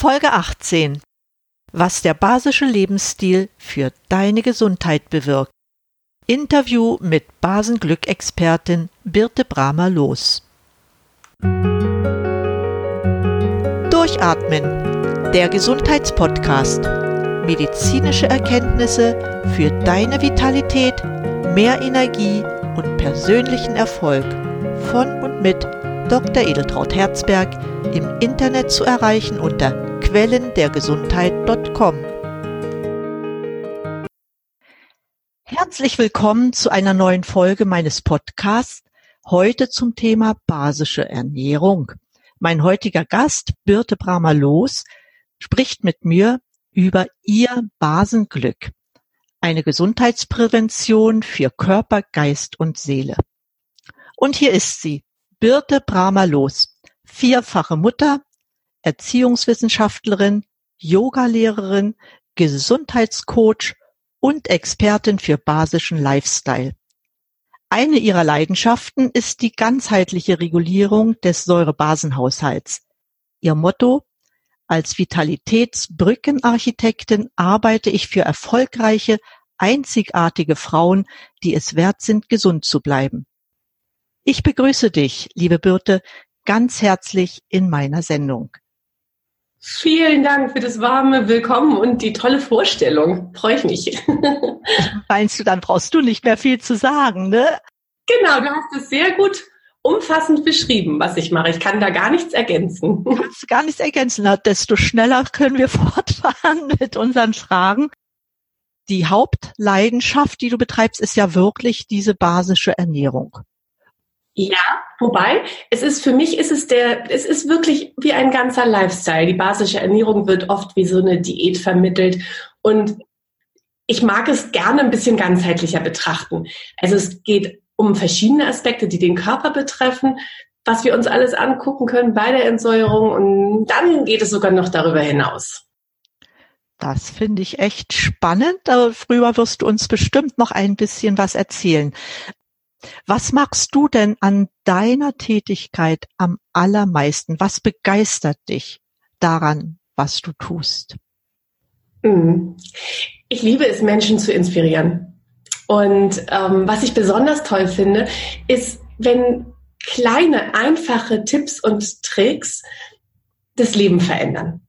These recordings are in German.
Folge 18. Was der basische Lebensstil für deine Gesundheit bewirkt. Interview mit Basenglück-Expertin Birte Bramer los. Durchatmen. Der Gesundheitspodcast. Medizinische Erkenntnisse für deine Vitalität, mehr Energie und persönlichen Erfolg. Von und mit Dr. Edeltraut Herzberg im Internet zu erreichen unter quellendergesundheit.com. Herzlich willkommen zu einer neuen Folge meines Podcasts. Heute zum Thema basische Ernährung. Mein heutiger Gast, Birte Bramer-Los, spricht mit mir über ihr Basenglück. Eine Gesundheitsprävention für Körper, Geist und Seele. Und hier ist sie, Birte Bramer-Los, vierfache Mutter, Erziehungswissenschaftlerin, Yogalehrerin, Gesundheitscoach und Expertin für basischen Lifestyle. Eine ihrer Leidenschaften ist die ganzheitliche Regulierung des Säurebasenhaushalts. Ihr Motto als Vitalitätsbrückenarchitektin arbeite ich für erfolgreiche, einzigartige Frauen, die es wert sind, gesund zu bleiben. Ich begrüße dich, liebe Birte, ganz herzlich in meiner Sendung. Vielen Dank für das warme Willkommen und die tolle Vorstellung. Freue ich mich. Meinst du, dann brauchst du nicht mehr viel zu sagen, ne? Genau, du hast es sehr gut umfassend beschrieben, was ich mache. Ich kann da gar nichts ergänzen. Du kannst gar nichts ergänzen. Desto schneller können wir fortfahren mit unseren Fragen. Die Hauptleidenschaft, die du betreibst, ist ja wirklich diese basische Ernährung. Ja, wobei, es ist für mich ist es der, es ist wirklich wie ein ganzer Lifestyle. Die basische Ernährung wird oft wie so eine Diät vermittelt und ich mag es gerne ein bisschen ganzheitlicher betrachten. Also es geht um verschiedene Aspekte, die den Körper betreffen, was wir uns alles angucken können bei der Entsäuerung und dann geht es sogar noch darüber hinaus. Das finde ich echt spannend. Früher wirst du uns bestimmt noch ein bisschen was erzählen. Was magst du denn an deiner Tätigkeit am allermeisten? Was begeistert dich daran, was du tust? Mhm. Ich liebe es, Menschen zu inspirieren. Und ähm, was ich besonders toll finde, ist, wenn kleine, einfache Tipps und Tricks das Leben verändern.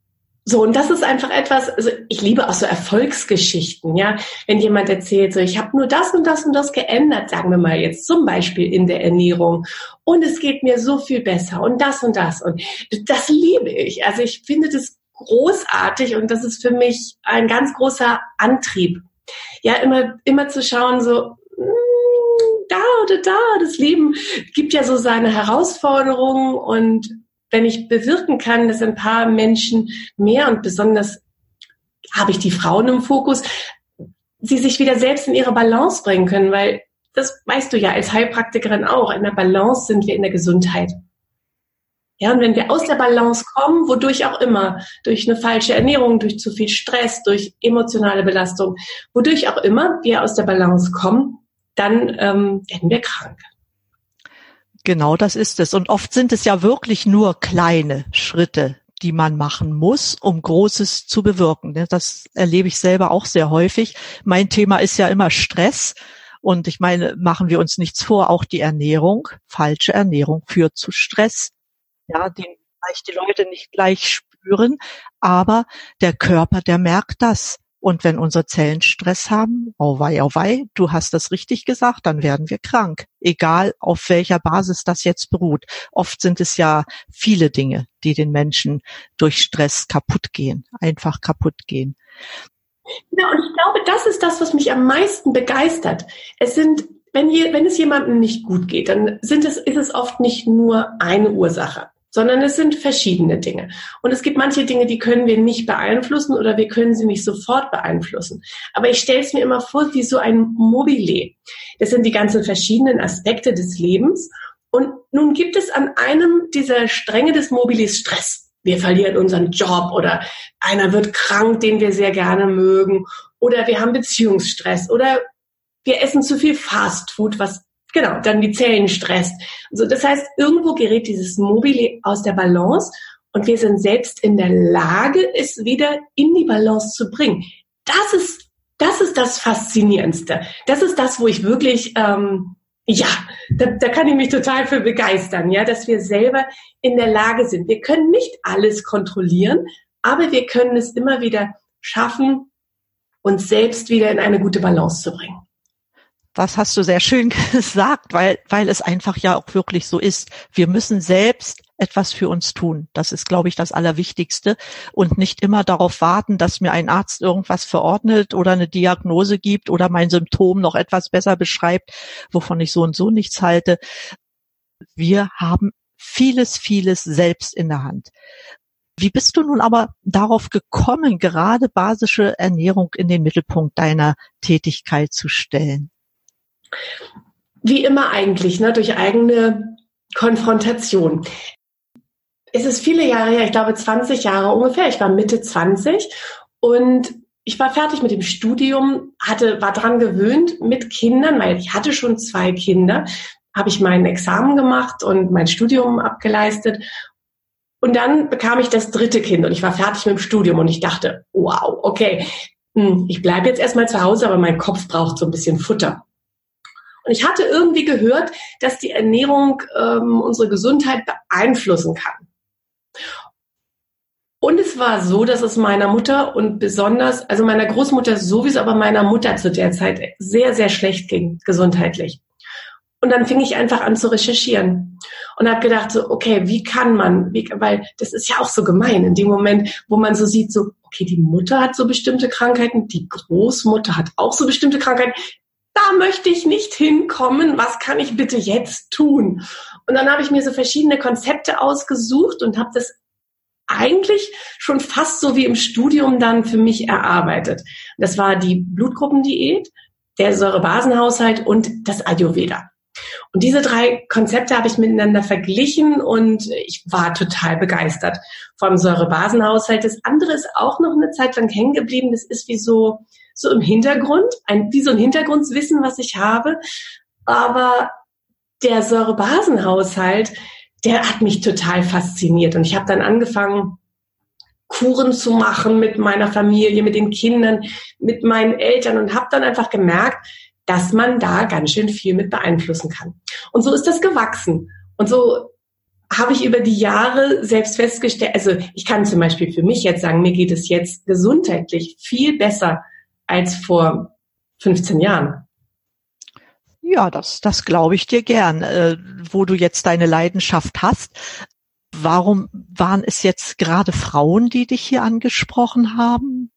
So, und das ist einfach etwas, also ich liebe auch so Erfolgsgeschichten, ja. Wenn jemand erzählt, so ich habe nur das und das und das geändert, sagen wir mal jetzt zum Beispiel in der Ernährung, und es geht mir so viel besser und das und das. Und das liebe ich. Also ich finde das großartig und das ist für mich ein ganz großer Antrieb. Ja, immer, immer zu schauen, so, hm, da oder da, das Leben gibt ja so seine Herausforderungen und wenn ich bewirken kann, dass ein paar Menschen mehr und besonders habe ich die Frauen im Fokus, sie sich wieder selbst in ihre Balance bringen können, weil das weißt du ja als Heilpraktikerin auch. In der Balance sind wir in der Gesundheit. Ja, und wenn wir aus der Balance kommen, wodurch auch immer, durch eine falsche Ernährung, durch zu viel Stress, durch emotionale Belastung, wodurch auch immer wir aus der Balance kommen, dann ähm, werden wir krank. Genau das ist es. Und oft sind es ja wirklich nur kleine Schritte, die man machen muss, um Großes zu bewirken. Das erlebe ich selber auch sehr häufig. Mein Thema ist ja immer Stress. Und ich meine, machen wir uns nichts vor, auch die Ernährung, falsche Ernährung führt zu Stress. Ja, den vielleicht die Leute nicht gleich spüren, aber der Körper, der merkt das. Und wenn unsere Zellen Stress haben, oh wei, oh wei, du hast das richtig gesagt, dann werden wir krank. Egal auf welcher Basis das jetzt beruht. Oft sind es ja viele Dinge, die den Menschen durch Stress kaputt gehen, einfach kaputt gehen. Ja, und ich glaube, das ist das, was mich am meisten begeistert. Es sind, wenn, je, wenn es jemandem nicht gut geht, dann sind es, ist es oft nicht nur eine Ursache sondern es sind verschiedene Dinge. Und es gibt manche Dinge, die können wir nicht beeinflussen oder wir können sie nicht sofort beeinflussen. Aber ich stelle es mir immer vor wie so ein Mobile. Das sind die ganzen verschiedenen Aspekte des Lebens. Und nun gibt es an einem dieser Stränge des Mobilis Stress. Wir verlieren unseren Job oder einer wird krank, den wir sehr gerne mögen oder wir haben Beziehungsstress oder wir essen zu viel Fastfood, was genau, dann die Zellen stresst. Also das heißt, irgendwo gerät dieses Mobile aus der Balance und wir sind selbst in der Lage, es wieder in die Balance zu bringen. Das ist, das ist das Faszinierendste. Das ist das, wo ich wirklich, ähm, ja, da, da kann ich mich total für begeistern, ja, dass wir selber in der Lage sind. Wir können nicht alles kontrollieren, aber wir können es immer wieder schaffen, uns selbst wieder in eine gute Balance zu bringen. Das hast du sehr schön gesagt, weil, weil es einfach ja auch wirklich so ist. Wir müssen selbst etwas für uns tun. Das ist, glaube ich, das Allerwichtigste und nicht immer darauf warten, dass mir ein Arzt irgendwas verordnet oder eine Diagnose gibt oder mein Symptom noch etwas besser beschreibt, wovon ich so und so nichts halte. Wir haben vieles, vieles selbst in der Hand. Wie bist du nun aber darauf gekommen, gerade basische Ernährung in den Mittelpunkt deiner Tätigkeit zu stellen? Wie immer eigentlich, ne, durch eigene Konfrontation. Es ist viele Jahre her, ich glaube 20 Jahre ungefähr. Ich war Mitte 20 und ich war fertig mit dem Studium, hatte, war dran gewöhnt mit Kindern, weil ich hatte schon zwei Kinder, habe ich mein Examen gemacht und mein Studium abgeleistet. Und dann bekam ich das dritte Kind und ich war fertig mit dem Studium und ich dachte, wow, okay, hm, ich bleibe jetzt erstmal zu Hause, aber mein Kopf braucht so ein bisschen Futter. Und ich hatte irgendwie gehört, dass die Ernährung ähm, unsere Gesundheit beeinflussen kann. Und es war so, dass es meiner Mutter und besonders, also meiner Großmutter sowieso, aber meiner Mutter zu der Zeit sehr, sehr schlecht ging, gesundheitlich. Und dann fing ich einfach an zu recherchieren und habe gedacht, so, okay, wie kann man, wie, weil das ist ja auch so gemein in dem Moment, wo man so sieht, so, okay, die Mutter hat so bestimmte Krankheiten, die Großmutter hat auch so bestimmte Krankheiten da möchte ich nicht hinkommen, was kann ich bitte jetzt tun? Und dann habe ich mir so verschiedene Konzepte ausgesucht und habe das eigentlich schon fast so wie im Studium dann für mich erarbeitet. Das war die Blutgruppendiät, der Säurebasenhaushalt und das Ayurveda. Und diese drei Konzepte habe ich miteinander verglichen und ich war total begeistert vom Säurebasenhaushalt. Das andere ist auch noch eine Zeit lang hängen geblieben. Das ist wie so, so im Hintergrund, ein, wie so ein Hintergrundwissen, was ich habe. Aber der Säurebasenhaushalt, der hat mich total fasziniert. Und ich habe dann angefangen, Kuren zu machen mit meiner Familie, mit den Kindern, mit meinen Eltern und habe dann einfach gemerkt, dass man da ganz schön viel mit beeinflussen kann. Und so ist das gewachsen. Und so habe ich über die Jahre selbst festgestellt, also ich kann zum Beispiel für mich jetzt sagen, mir geht es jetzt gesundheitlich viel besser als vor 15 Jahren. Ja, das, das glaube ich dir gern. Äh, wo du jetzt deine Leidenschaft hast, warum waren es jetzt gerade Frauen, die dich hier angesprochen haben?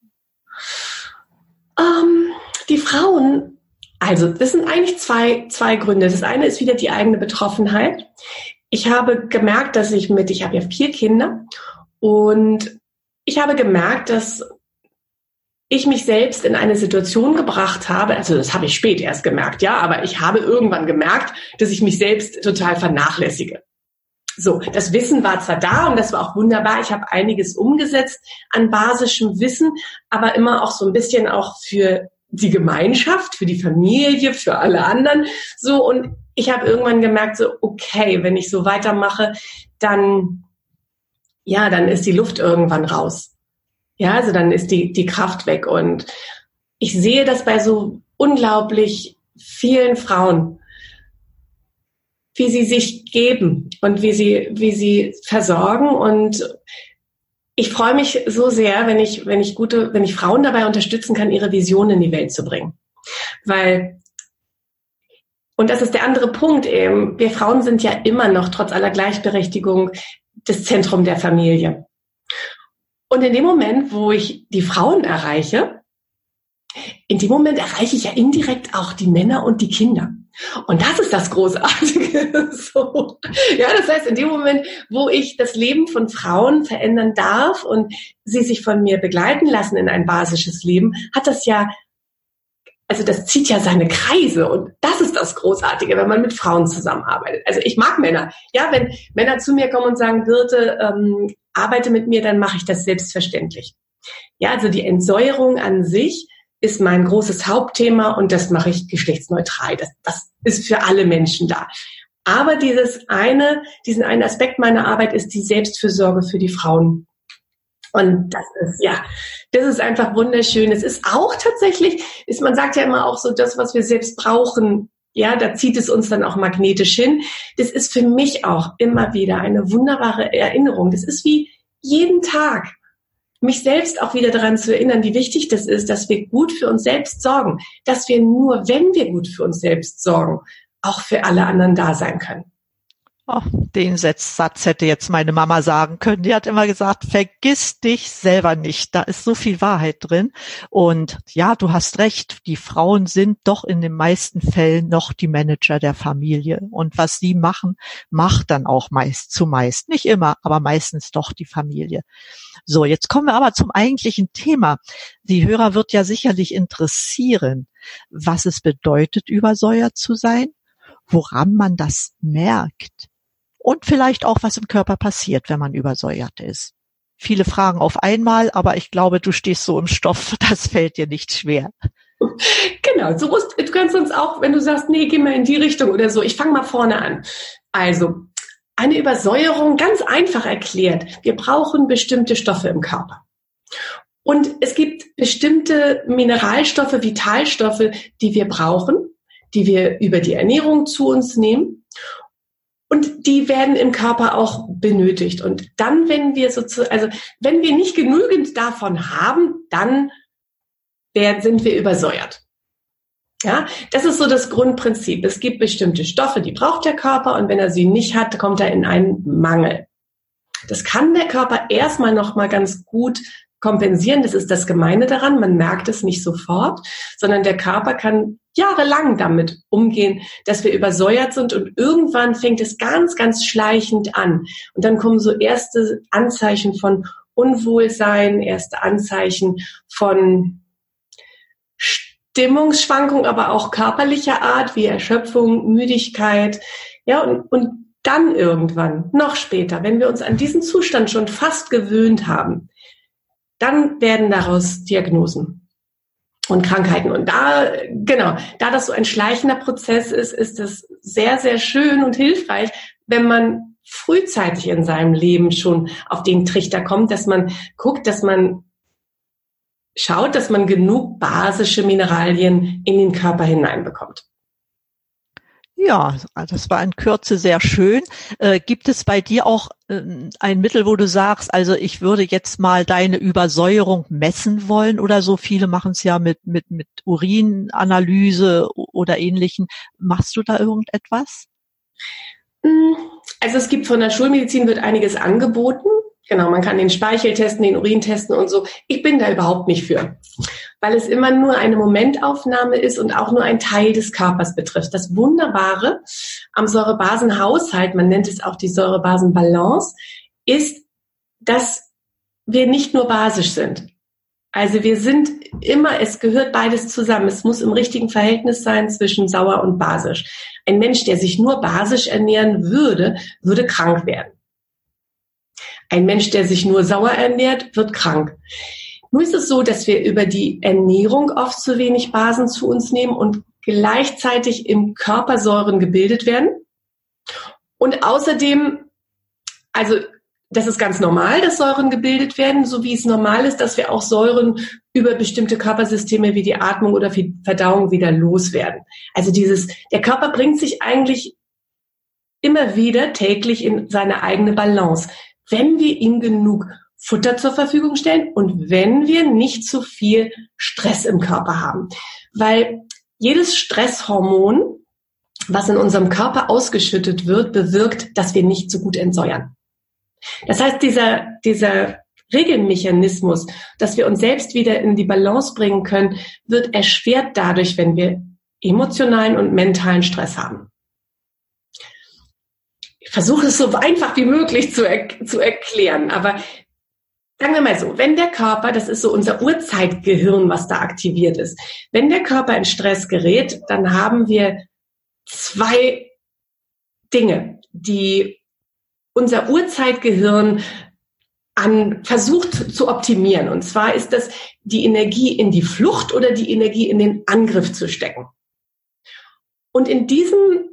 Ähm, die Frauen, also das sind eigentlich zwei, zwei Gründe. Das eine ist wieder die eigene Betroffenheit. Ich habe gemerkt, dass ich mit, ich habe ja vier Kinder und ich habe gemerkt, dass ich mich selbst in eine Situation gebracht habe, also das habe ich spät erst gemerkt, ja, aber ich habe irgendwann gemerkt, dass ich mich selbst total vernachlässige. So, das Wissen war zwar da und das war auch wunderbar. Ich habe einiges umgesetzt an basischem Wissen, aber immer auch so ein bisschen auch für die Gemeinschaft, für die Familie, für alle anderen. So, und ich habe irgendwann gemerkt, so, okay, wenn ich so weitermache, dann, ja, dann ist die Luft irgendwann raus. Ja, also dann ist die, die Kraft weg. Und ich sehe das bei so unglaublich vielen Frauen, wie sie sich geben und wie sie, wie sie versorgen. Und ich freue mich so sehr, wenn ich, wenn ich gute, wenn ich Frauen dabei unterstützen kann, ihre Vision in die Welt zu bringen. Weil, und das ist der andere Punkt eben, wir Frauen sind ja immer noch, trotz aller Gleichberechtigung, das Zentrum der Familie. Und in dem Moment, wo ich die Frauen erreiche, in dem Moment erreiche ich ja indirekt auch die Männer und die Kinder. Und das ist das Großartige. so. Ja, das heißt, in dem Moment, wo ich das Leben von Frauen verändern darf und sie sich von mir begleiten lassen in ein basisches Leben, hat das ja also das zieht ja seine Kreise und das ist das Großartige, wenn man mit Frauen zusammenarbeitet. Also ich mag Männer. Ja, wenn Männer zu mir kommen und sagen, Birte, ähm, arbeite mit mir, dann mache ich das selbstverständlich. Ja, also die Entsäuerung an sich ist mein großes Hauptthema und das mache ich geschlechtsneutral. Das, das ist für alle Menschen da. Aber dieses eine, diesen einen Aspekt meiner Arbeit ist die Selbstfürsorge für die Frauen. Und das ist, ja, das ist einfach wunderschön. Es ist auch tatsächlich, ist, man sagt ja immer auch so, das, was wir selbst brauchen, ja, da zieht es uns dann auch magnetisch hin. Das ist für mich auch immer wieder eine wunderbare Erinnerung. Das ist wie jeden Tag mich selbst auch wieder daran zu erinnern, wie wichtig das ist, dass wir gut für uns selbst sorgen, dass wir nur, wenn wir gut für uns selbst sorgen, auch für alle anderen da sein können. Den Satz hätte jetzt meine Mama sagen können. Die hat immer gesagt, vergiss dich selber nicht. Da ist so viel Wahrheit drin. Und ja, du hast recht. Die Frauen sind doch in den meisten Fällen noch die Manager der Familie. Und was sie machen, macht dann auch meist zumeist. Nicht immer, aber meistens doch die Familie. So, jetzt kommen wir aber zum eigentlichen Thema. Die Hörer wird ja sicherlich interessieren, was es bedeutet, übersäuert zu sein, woran man das merkt und vielleicht auch, was im Körper passiert, wenn man übersäuert ist. Viele Fragen auf einmal, aber ich glaube, du stehst so im Stoff, das fällt dir nicht schwer. Genau, so musst, du kannst uns auch, wenn du sagst, nee, geh mal in die Richtung oder so, ich fange mal vorne an. Also, eine Übersäuerung, ganz einfach erklärt, wir brauchen bestimmte Stoffe im Körper. Und es gibt bestimmte Mineralstoffe, Vitalstoffe, die wir brauchen, die wir über die Ernährung zu uns nehmen. Und die werden im Körper auch benötigt. Und dann, wenn wir sozusagen, also wenn wir nicht genügend davon haben, dann sind wir übersäuert. Ja, das ist so das Grundprinzip. Es gibt bestimmte Stoffe, die braucht der Körper und wenn er sie nicht hat, kommt er in einen Mangel. Das kann der Körper erstmal noch mal ganz gut kompensieren. Das ist das Gemeine daran. Man merkt es nicht sofort, sondern der Körper kann jahrelang damit umgehen, dass wir übersäuert sind und irgendwann fängt es ganz, ganz schleichend an. Und dann kommen so erste Anzeichen von Unwohlsein, erste Anzeichen von Stimmungsschwankung, aber auch körperlicher Art wie Erschöpfung, Müdigkeit. Ja, und, und dann irgendwann, noch später, wenn wir uns an diesen Zustand schon fast gewöhnt haben, dann werden daraus Diagnosen und Krankheiten. Und da, genau, da das so ein schleichender Prozess ist, ist es sehr, sehr schön und hilfreich, wenn man frühzeitig in seinem Leben schon auf den Trichter kommt, dass man guckt, dass man schaut, dass man genug basische Mineralien in den Körper hineinbekommt. Ja, das war in Kürze sehr schön. Äh, gibt es bei dir auch äh, ein Mittel, wo du sagst, also ich würde jetzt mal deine Übersäuerung messen wollen oder so? Viele machen es ja mit, mit, mit Urinanalyse oder ähnlichen. Machst du da irgendetwas? Hm, also es gibt von der Schulmedizin wird einiges angeboten. Genau, man kann den Speichel testen, den Urin testen und so. Ich bin da überhaupt nicht für, weil es immer nur eine Momentaufnahme ist und auch nur ein Teil des Körpers betrifft. Das Wunderbare am Säurebasenhaushalt, man nennt es auch die Säurebasenbalance, ist, dass wir nicht nur basisch sind. Also wir sind immer, es gehört beides zusammen. Es muss im richtigen Verhältnis sein zwischen sauer und basisch. Ein Mensch, der sich nur basisch ernähren würde, würde krank werden. Ein Mensch, der sich nur sauer ernährt, wird krank. Nur ist es so, dass wir über die Ernährung oft zu wenig Basen zu uns nehmen und gleichzeitig im Körper Säuren gebildet werden. Und außerdem, also das ist ganz normal, dass Säuren gebildet werden, so wie es normal ist, dass wir auch Säuren über bestimmte Körpersysteme wie die Atmung oder Verdauung wieder loswerden. Also dieses, der Körper bringt sich eigentlich immer wieder täglich in seine eigene Balance wenn wir ihm genug Futter zur Verfügung stellen und wenn wir nicht zu viel Stress im Körper haben. Weil jedes Stresshormon, was in unserem Körper ausgeschüttet wird, bewirkt, dass wir nicht so gut entsäuern. Das heißt, dieser, dieser Regelmechanismus, dass wir uns selbst wieder in die Balance bringen können, wird erschwert dadurch, wenn wir emotionalen und mentalen Stress haben versuche es so einfach wie möglich zu, er zu erklären. Aber sagen wir mal so, wenn der Körper, das ist so unser Urzeitgehirn, was da aktiviert ist, wenn der Körper in Stress gerät, dann haben wir zwei Dinge, die unser Urzeitgehirn an versucht zu optimieren. Und zwar ist das die Energie in die Flucht oder die Energie in den Angriff zu stecken. Und in diesem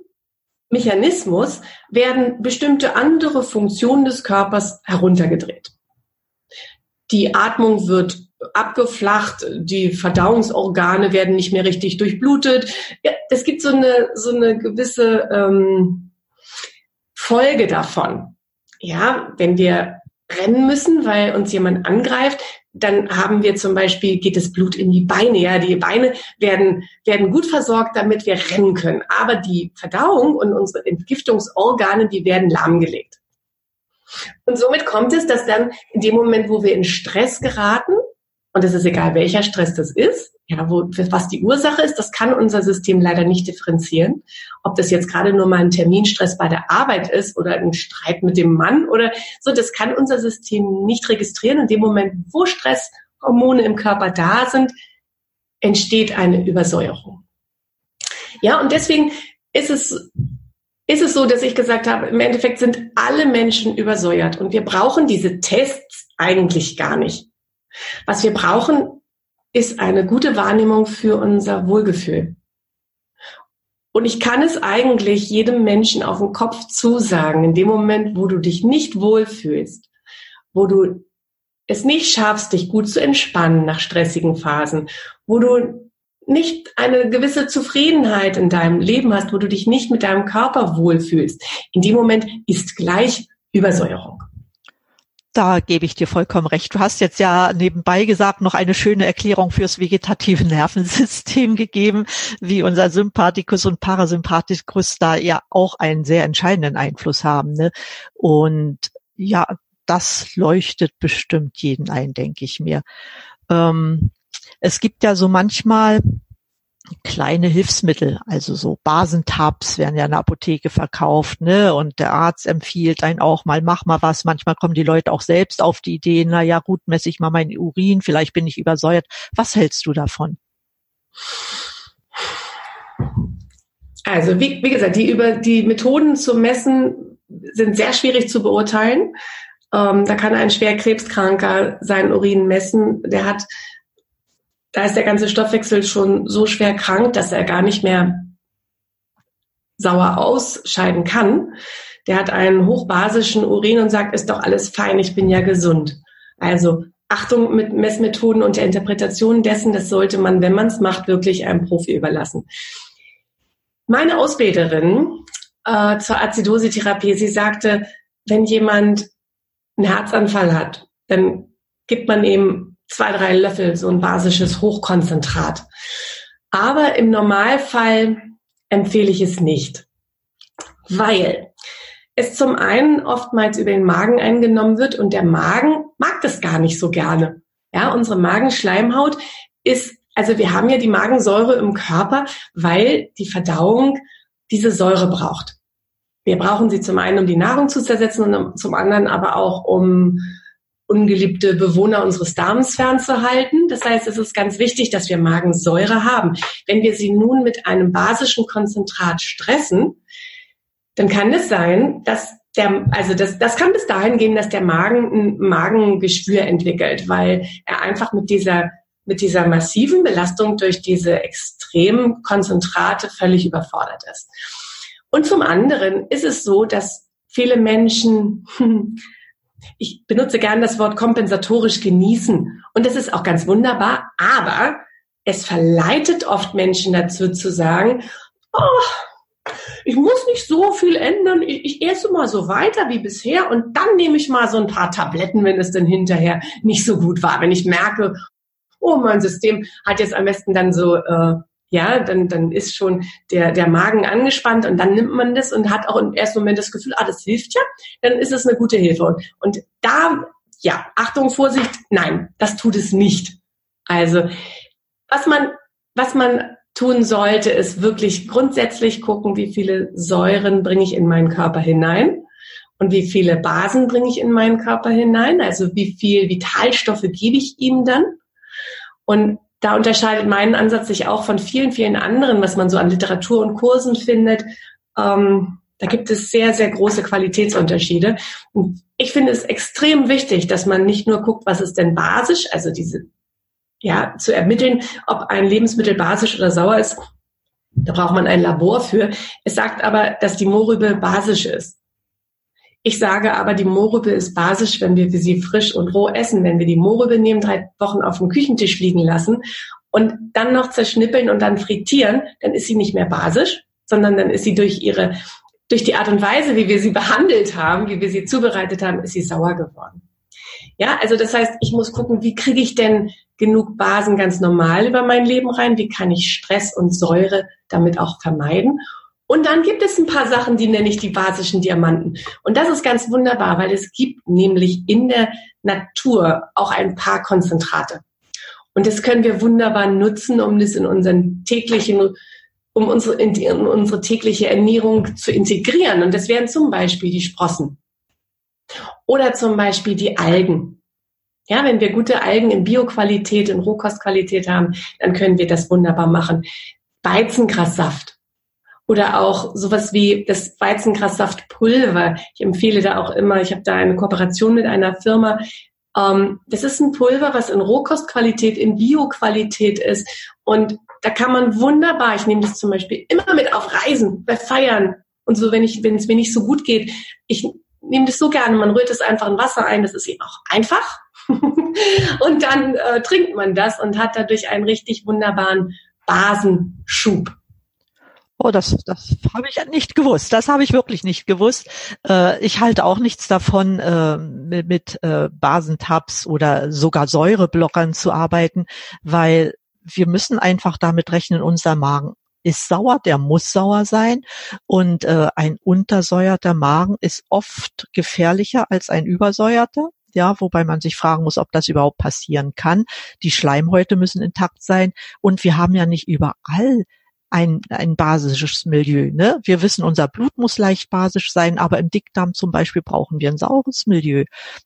Mechanismus werden bestimmte andere Funktionen des Körpers heruntergedreht. Die Atmung wird abgeflacht, die Verdauungsorgane werden nicht mehr richtig durchblutet. Ja, es gibt so eine, so eine gewisse ähm, Folge davon. Ja, wenn wir rennen müssen, weil uns jemand angreift, dann haben wir zum Beispiel, geht das Blut in die Beine. Ja, die Beine werden, werden gut versorgt, damit wir rennen können. Aber die Verdauung und unsere Entgiftungsorgane, die werden lahmgelegt. Und somit kommt es, dass dann in dem Moment, wo wir in Stress geraten, und es ist egal, welcher Stress das ist, ja, wo, was die Ursache ist, das kann unser System leider nicht differenzieren. Ob das jetzt gerade nur mal ein Terminstress bei der Arbeit ist oder ein Streit mit dem Mann oder so, das kann unser System nicht registrieren. In dem Moment, wo Stresshormone im Körper da sind, entsteht eine Übersäuerung. Ja, und deswegen ist es ist es so, dass ich gesagt habe, im Endeffekt sind alle Menschen übersäuert und wir brauchen diese Tests eigentlich gar nicht. Was wir brauchen, ist eine gute Wahrnehmung für unser Wohlgefühl. Und ich kann es eigentlich jedem Menschen auf den Kopf zusagen, in dem Moment, wo du dich nicht wohlfühlst, wo du es nicht schaffst, dich gut zu entspannen nach stressigen Phasen, wo du nicht eine gewisse Zufriedenheit in deinem Leben hast, wo du dich nicht mit deinem Körper wohlfühlst, in dem Moment ist gleich Übersäuerung. Da gebe ich dir vollkommen recht. Du hast jetzt ja nebenbei gesagt noch eine schöne Erklärung fürs vegetative Nervensystem gegeben, wie unser Sympathikus und Parasympathikus da ja auch einen sehr entscheidenden Einfluss haben. Ne? Und ja, das leuchtet bestimmt jeden ein, denke ich mir. Ähm, es gibt ja so manchmal kleine Hilfsmittel, also so Basentabs werden ja in der Apotheke verkauft, ne? Und der Arzt empfiehlt einen auch mal, mach mal was. Manchmal kommen die Leute auch selbst auf die Idee, na ja, gut, messe ich mal meinen Urin, vielleicht bin ich übersäuert. Was hältst du davon? Also, wie, wie gesagt, die über die Methoden zu messen sind sehr schwierig zu beurteilen. Ähm, da kann ein schwer Krebskranker seinen Urin messen. Der hat da ist der ganze Stoffwechsel schon so schwer krank, dass er gar nicht mehr sauer ausscheiden kann. Der hat einen hochbasischen Urin und sagt, ist doch alles fein, ich bin ja gesund. Also Achtung mit Messmethoden und der Interpretation dessen, das sollte man, wenn man es macht, wirklich einem Profi überlassen. Meine Ausbilderin äh, zur Azidosetherapie, sie sagte, wenn jemand einen Herzanfall hat, dann gibt man ihm zwei, drei Löffel so ein basisches Hochkonzentrat. Aber im Normalfall empfehle ich es nicht, weil es zum einen oftmals über den Magen eingenommen wird und der Magen mag das gar nicht so gerne. Ja, unsere Magenschleimhaut ist, also wir haben ja die Magensäure im Körper, weil die Verdauung diese Säure braucht. Wir brauchen sie zum einen, um die Nahrung zu zersetzen und zum anderen aber auch, um ungeliebte Bewohner unseres Darms fernzuhalten. Das heißt, es ist ganz wichtig, dass wir Magensäure haben. Wenn wir sie nun mit einem basischen Konzentrat stressen, dann kann es sein, dass der, also das, das kann bis dahin gehen, dass der Magen ein Magengeschwür entwickelt, weil er einfach mit dieser mit dieser massiven Belastung durch diese extremen Konzentrate völlig überfordert ist. Und zum anderen ist es so, dass viele Menschen ich benutze gern das Wort kompensatorisch genießen. Und das ist auch ganz wunderbar, aber es verleitet oft Menschen dazu zu sagen, oh, ich muss nicht so viel ändern, ich, ich esse mal so weiter wie bisher und dann nehme ich mal so ein paar Tabletten, wenn es dann hinterher nicht so gut war. Wenn ich merke, oh, mein System hat jetzt am besten dann so äh, ja, dann, dann ist schon der, der Magen angespannt und dann nimmt man das und hat auch im ersten Moment das Gefühl, ah, das hilft ja, dann ist es eine gute Hilfe. Und, und da, ja, Achtung, Vorsicht, nein, das tut es nicht. Also, was man, was man tun sollte, ist wirklich grundsätzlich gucken, wie viele Säuren bringe ich in meinen Körper hinein und wie viele Basen bringe ich in meinen Körper hinein, also wie viel Vitalstoffe gebe ich ihm dann. Und da unterscheidet mein Ansatz sich auch von vielen, vielen anderen, was man so an Literatur und Kursen findet. Ähm, da gibt es sehr, sehr große Qualitätsunterschiede. Und ich finde es extrem wichtig, dass man nicht nur guckt, was ist denn basisch, also diese, ja, zu ermitteln, ob ein Lebensmittel basisch oder sauer ist, Da braucht man ein Labor für. Es sagt aber, dass die Mohrrübe basisch ist. Ich sage aber, die Mohrrübe ist basisch, wenn wir sie frisch und roh essen. Wenn wir die Mohrrübe nehmen, drei Wochen auf dem Küchentisch liegen lassen und dann noch zerschnippeln und dann frittieren, dann ist sie nicht mehr basisch, sondern dann ist sie durch ihre, durch die Art und Weise, wie wir sie behandelt haben, wie wir sie zubereitet haben, ist sie sauer geworden. Ja, also das heißt, ich muss gucken, wie kriege ich denn genug Basen ganz normal über mein Leben rein? Wie kann ich Stress und Säure damit auch vermeiden? Und dann gibt es ein paar Sachen, die nenne ich die basischen Diamanten. Und das ist ganz wunderbar, weil es gibt nämlich in der Natur auch ein paar Konzentrate. Und das können wir wunderbar nutzen, um das in unseren täglichen, um unsere, in unsere tägliche Ernährung zu integrieren. Und das wären zum Beispiel die Sprossen. Oder zum Beispiel die Algen. Ja, wenn wir gute Algen in Bioqualität, in Rohkostqualität haben, dann können wir das wunderbar machen. Weizengrassaft oder auch sowas wie das Weizengrassaftpulver. Ich empfehle da auch immer, ich habe da eine Kooperation mit einer Firma. Ähm, das ist ein Pulver, was in Rohkostqualität, in Bioqualität ist. Und da kann man wunderbar, ich nehme das zum Beispiel immer mit auf Reisen, bei Feiern und so, wenn ich, wenn es mir nicht so gut geht. Ich nehme das so gerne. Man rührt es einfach in Wasser ein. Das ist eben auch einfach. und dann äh, trinkt man das und hat dadurch einen richtig wunderbaren Basenschub. Oh, das, das habe ich nicht gewusst. Das habe ich wirklich nicht gewusst. Äh, ich halte auch nichts davon, äh, mit, mit äh, Basentabs oder sogar Säureblockern zu arbeiten, weil wir müssen einfach damit rechnen, unser Magen ist sauer, der muss sauer sein. Und äh, ein untersäuerter Magen ist oft gefährlicher als ein übersäuerter. Ja, wobei man sich fragen muss, ob das überhaupt passieren kann. Die Schleimhäute müssen intakt sein. Und wir haben ja nicht überall ein, ein basisches Milieu. Ne? Wir wissen, unser Blut muss leicht basisch sein, aber im Dickdarm zum Beispiel brauchen wir ein saures Milieu.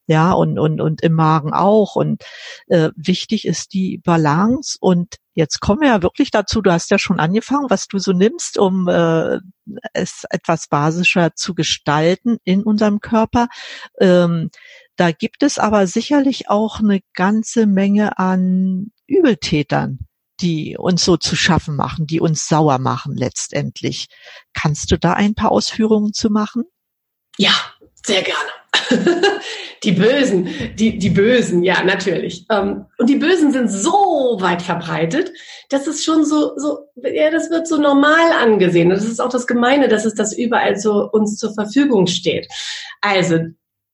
Ja, und, und, und im Magen auch. Und äh, wichtig ist die Balance. Und jetzt kommen wir ja wirklich dazu, du hast ja schon angefangen, was du so nimmst, um äh, es etwas basischer zu gestalten in unserem Körper. Ähm, da gibt es aber sicherlich auch eine ganze Menge an Übeltätern die uns so zu schaffen machen, die uns sauer machen letztendlich. Kannst du da ein paar Ausführungen zu machen? Ja, sehr gerne. die Bösen, die, die Bösen, ja, natürlich. Ähm, und die Bösen sind so weit verbreitet, dass es schon so, so, ja, das wird so normal angesehen. Und das ist auch das Gemeine, dass es das überall so uns zur Verfügung steht. Also,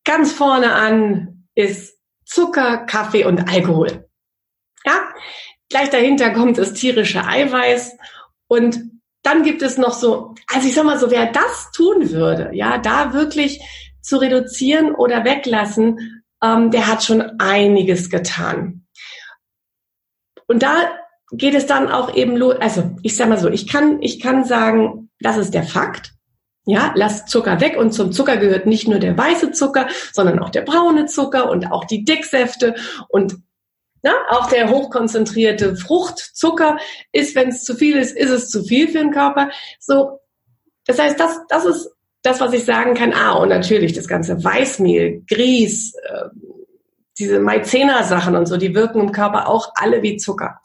ganz vorne an ist Zucker, Kaffee und Alkohol. Gleich dahinter kommt das tierische Eiweiß und dann gibt es noch so, also ich sag mal so, wer das tun würde, ja, da wirklich zu reduzieren oder weglassen, ähm, der hat schon einiges getan. Und da geht es dann auch eben los, also ich sag mal so, ich kann, ich kann sagen, das ist der Fakt. Ja, lass Zucker weg und zum Zucker gehört nicht nur der weiße Zucker, sondern auch der braune Zucker und auch die Dicksäfte und ja, auch der hochkonzentrierte Fruchtzucker ist, wenn es zu viel ist, ist es zu viel für den Körper. So, das heißt, das, das ist das, was ich sagen kann. Ah, und natürlich das ganze Weißmehl, Grieß, äh, diese Maizena-Sachen und so, die wirken im Körper auch alle wie Zucker.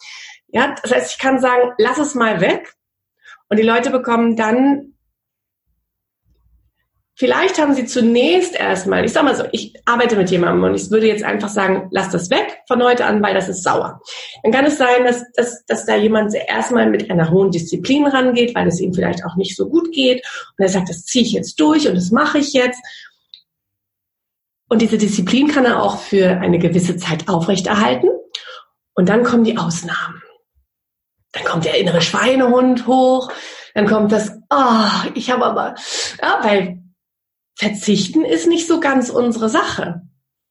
Ja, das heißt, ich kann sagen, lass es mal weg. Und die Leute bekommen dann Vielleicht haben Sie zunächst erstmal, ich sag mal so, ich arbeite mit jemandem und ich würde jetzt einfach sagen, lass das weg von heute an, weil das ist sauer. Dann kann es sein, dass, dass, dass da jemand erstmal mit einer hohen Disziplin rangeht, weil es ihm vielleicht auch nicht so gut geht und er sagt, das ziehe ich jetzt durch und das mache ich jetzt. Und diese Disziplin kann er auch für eine gewisse Zeit aufrechterhalten. Und dann kommen die Ausnahmen. Dann kommt der innere Schweinehund hoch. Dann kommt das, ah, oh, ich habe aber, ja, weil verzichten ist nicht so ganz unsere Sache.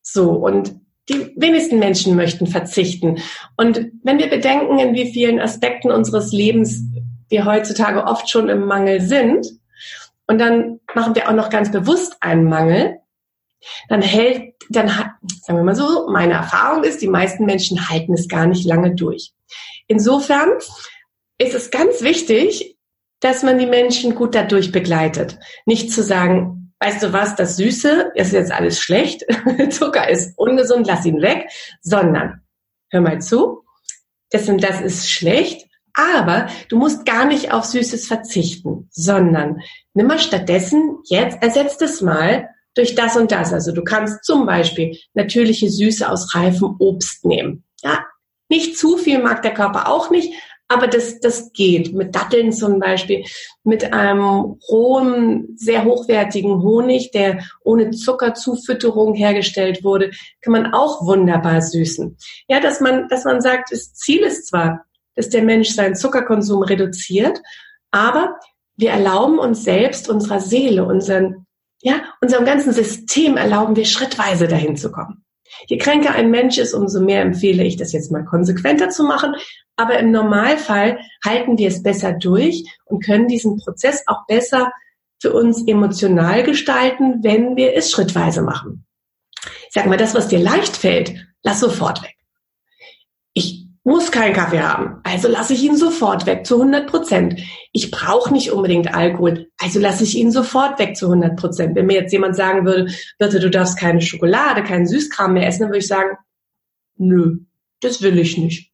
So, und die wenigsten Menschen möchten verzichten. Und wenn wir bedenken, in wie vielen Aspekten unseres Lebens wir heutzutage oft schon im Mangel sind, und dann machen wir auch noch ganz bewusst einen Mangel, dann hält, dann sagen wir mal so, meine Erfahrung ist, die meisten Menschen halten es gar nicht lange durch. Insofern ist es ganz wichtig, dass man die Menschen gut dadurch begleitet. Nicht zu sagen, weißt du was, das Süße ist jetzt alles schlecht, Zucker ist ungesund, lass ihn weg, sondern hör mal zu, das und das ist schlecht, Aber du musst gar nicht auf Süßes verzichten, sondern nimm mal stattdessen jetzt, ersetzt es mal durch das und das. Also du kannst zum Beispiel natürliche Süße aus reifem Obst nehmen. Ja, nicht zu viel mag der Körper auch nicht, aber das, das geht. Mit Datteln zum Beispiel, mit einem rohen, sehr hochwertigen Honig, der ohne Zuckerzufütterung hergestellt wurde, kann man auch wunderbar süßen. Ja, dass man, dass man sagt, das Ziel ist zwar, dass der Mensch seinen Zuckerkonsum reduziert, aber wir erlauben uns selbst, unserer Seele, unseren, ja, unserem ganzen System erlauben wir schrittweise dahin zu kommen. Je kränker ein Mensch ist, umso mehr empfehle ich, das jetzt mal konsequenter zu machen. Aber im Normalfall halten wir es besser durch und können diesen Prozess auch besser für uns emotional gestalten, wenn wir es schrittweise machen. sag mal, das, was dir leicht fällt, lass sofort weg. Ich muss keinen Kaffee haben, also lasse ich ihn sofort weg zu 100 Prozent. Ich brauche nicht unbedingt Alkohol, also lasse ich ihn sofort weg zu 100 Prozent. Wenn mir jetzt jemand sagen würde, Birte, du darfst keine Schokolade, keinen Süßkram mehr essen, dann würde ich sagen, nö, das will ich nicht.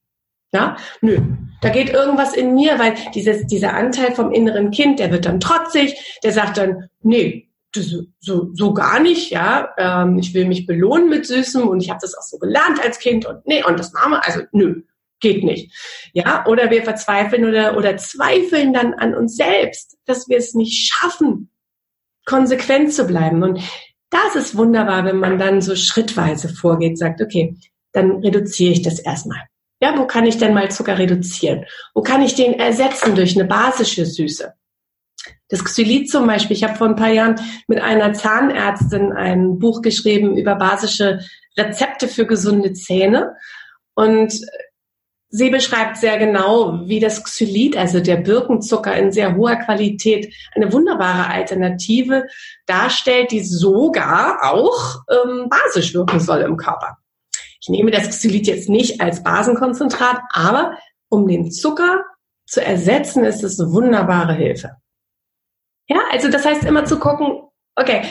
Ja, nö. Da geht irgendwas in mir, weil dieses, dieser Anteil vom inneren Kind, der wird dann trotzig, der sagt dann, nee, das, so, so gar nicht, ja. Ähm, ich will mich belohnen mit Süßem und ich habe das auch so gelernt als Kind und nee, und das machen wir, also nö, geht nicht. Ja, oder wir verzweifeln oder, oder zweifeln dann an uns selbst, dass wir es nicht schaffen, konsequent zu bleiben. Und das ist wunderbar, wenn man dann so schrittweise vorgeht, sagt, okay, dann reduziere ich das erstmal. Ja, wo kann ich denn mal Zucker reduzieren? Wo kann ich den ersetzen durch eine basische Süße? Das Xylit zum Beispiel. Ich habe vor ein paar Jahren mit einer Zahnärztin ein Buch geschrieben über basische Rezepte für gesunde Zähne. Und sie beschreibt sehr genau, wie das Xylit, also der Birkenzucker in sehr hoher Qualität, eine wunderbare Alternative darstellt, die sogar auch ähm, basisch wirken soll im Körper. Ich nehme das Xylit jetzt nicht als Basenkonzentrat, aber um den Zucker zu ersetzen, ist es eine wunderbare Hilfe. Ja, also das heißt immer zu gucken, okay,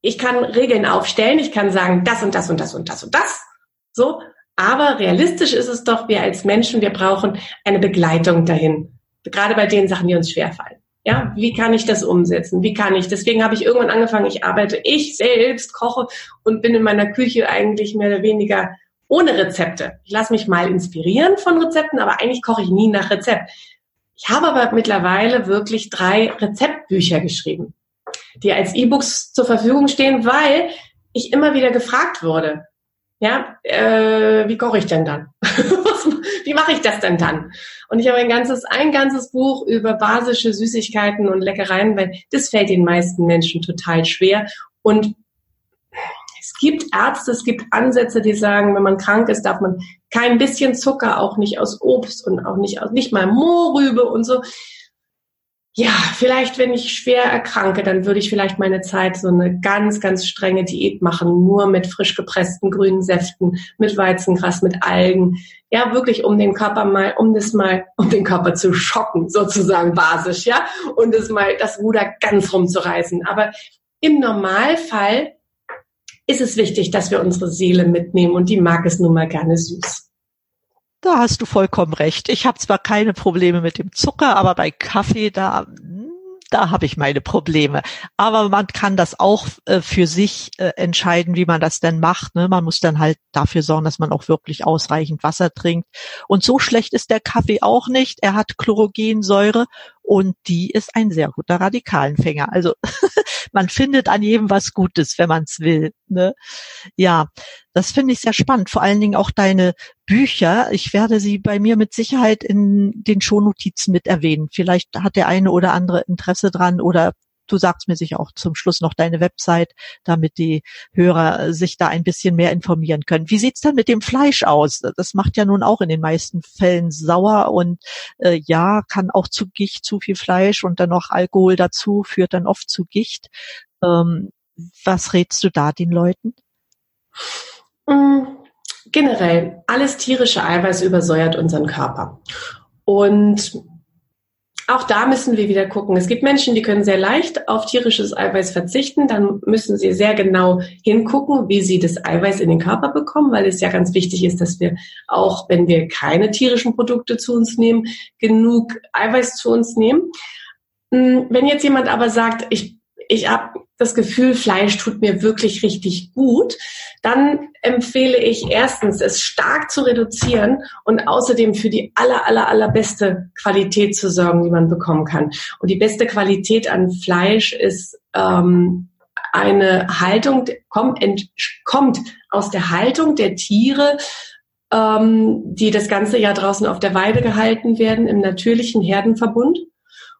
ich kann Regeln aufstellen, ich kann sagen, das und das und das und das und das, so, aber realistisch ist es doch, wir als Menschen, wir brauchen eine Begleitung dahin. Gerade bei den Sachen, die uns schwerfallen. Ja, wie kann ich das umsetzen? Wie kann ich? Deswegen habe ich irgendwann angefangen, ich arbeite, ich selbst koche und bin in meiner Küche eigentlich mehr oder weniger ohne Rezepte. Ich lasse mich mal inspirieren von Rezepten, aber eigentlich koche ich nie nach Rezept. Ich habe aber mittlerweile wirklich drei Rezeptbücher geschrieben, die als E-Books zur Verfügung stehen, weil ich immer wieder gefragt wurde, ja, äh, wie koche ich denn dann? wie mache ich das denn dann? Und ich habe ein ganzes, ein ganzes Buch über basische Süßigkeiten und Leckereien, weil das fällt den meisten Menschen total schwer. Und es gibt Ärzte, es gibt Ansätze, die sagen, wenn man krank ist, darf man kein bisschen Zucker, auch nicht aus Obst und auch nicht aus, nicht mal Mohrrübe und so ja, vielleicht, wenn ich schwer erkranke, dann würde ich vielleicht meine Zeit so eine ganz, ganz strenge Diät machen, nur mit frisch gepressten grünen Säften, mit Weizengras, mit Algen. Ja, wirklich, um den Körper mal, um das mal, um den Körper zu schocken, sozusagen basisch, ja, und das mal, das Ruder ganz rumzureißen. Aber im Normalfall ist es wichtig, dass wir unsere Seele mitnehmen und die mag es nun mal gerne süß. Da hast du vollkommen recht. Ich habe zwar keine Probleme mit dem Zucker, aber bei Kaffee, da da habe ich meine Probleme. Aber man kann das auch äh, für sich äh, entscheiden, wie man das denn macht. Ne? Man muss dann halt dafür sorgen, dass man auch wirklich ausreichend Wasser trinkt. Und so schlecht ist der Kaffee auch nicht. Er hat Chlorogensäure und die ist ein sehr guter Radikalenfänger. Also man findet an jedem was Gutes, wenn man es will. Ne? Ja, das finde ich sehr spannend. Vor allen Dingen auch deine Bücher. Ich werde sie bei mir mit Sicherheit in den Shownotizen mit erwähnen. Vielleicht hat der eine oder andere Interesse dran oder du sagst mir sicher auch zum Schluss noch deine Website, damit die Hörer sich da ein bisschen mehr informieren können. Wie sieht's dann mit dem Fleisch aus? Das macht ja nun auch in den meisten Fällen sauer und äh, ja, kann auch zu Gicht, zu viel Fleisch und dann noch Alkohol dazu, führt dann oft zu Gicht. Ähm, was rätst du da den Leuten? Mm, generell, alles tierische Eiweiß übersäuert unseren Körper. Und auch da müssen wir wieder gucken. Es gibt Menschen, die können sehr leicht auf tierisches Eiweiß verzichten. Dann müssen sie sehr genau hingucken, wie sie das Eiweiß in den Körper bekommen, weil es ja ganz wichtig ist, dass wir auch, wenn wir keine tierischen Produkte zu uns nehmen, genug Eiweiß zu uns nehmen. Hm, wenn jetzt jemand aber sagt, ich, ich habe das Gefühl, Fleisch tut mir wirklich richtig gut, dann empfehle ich erstens, es stark zu reduzieren und außerdem für die aller, aller, allerbeste Qualität zu sorgen, die man bekommen kann. Und die beste Qualität an Fleisch ist ähm, eine Haltung, kommt, kommt aus der Haltung der Tiere, ähm, die das ganze Jahr draußen auf der Weide gehalten werden, im natürlichen Herdenverbund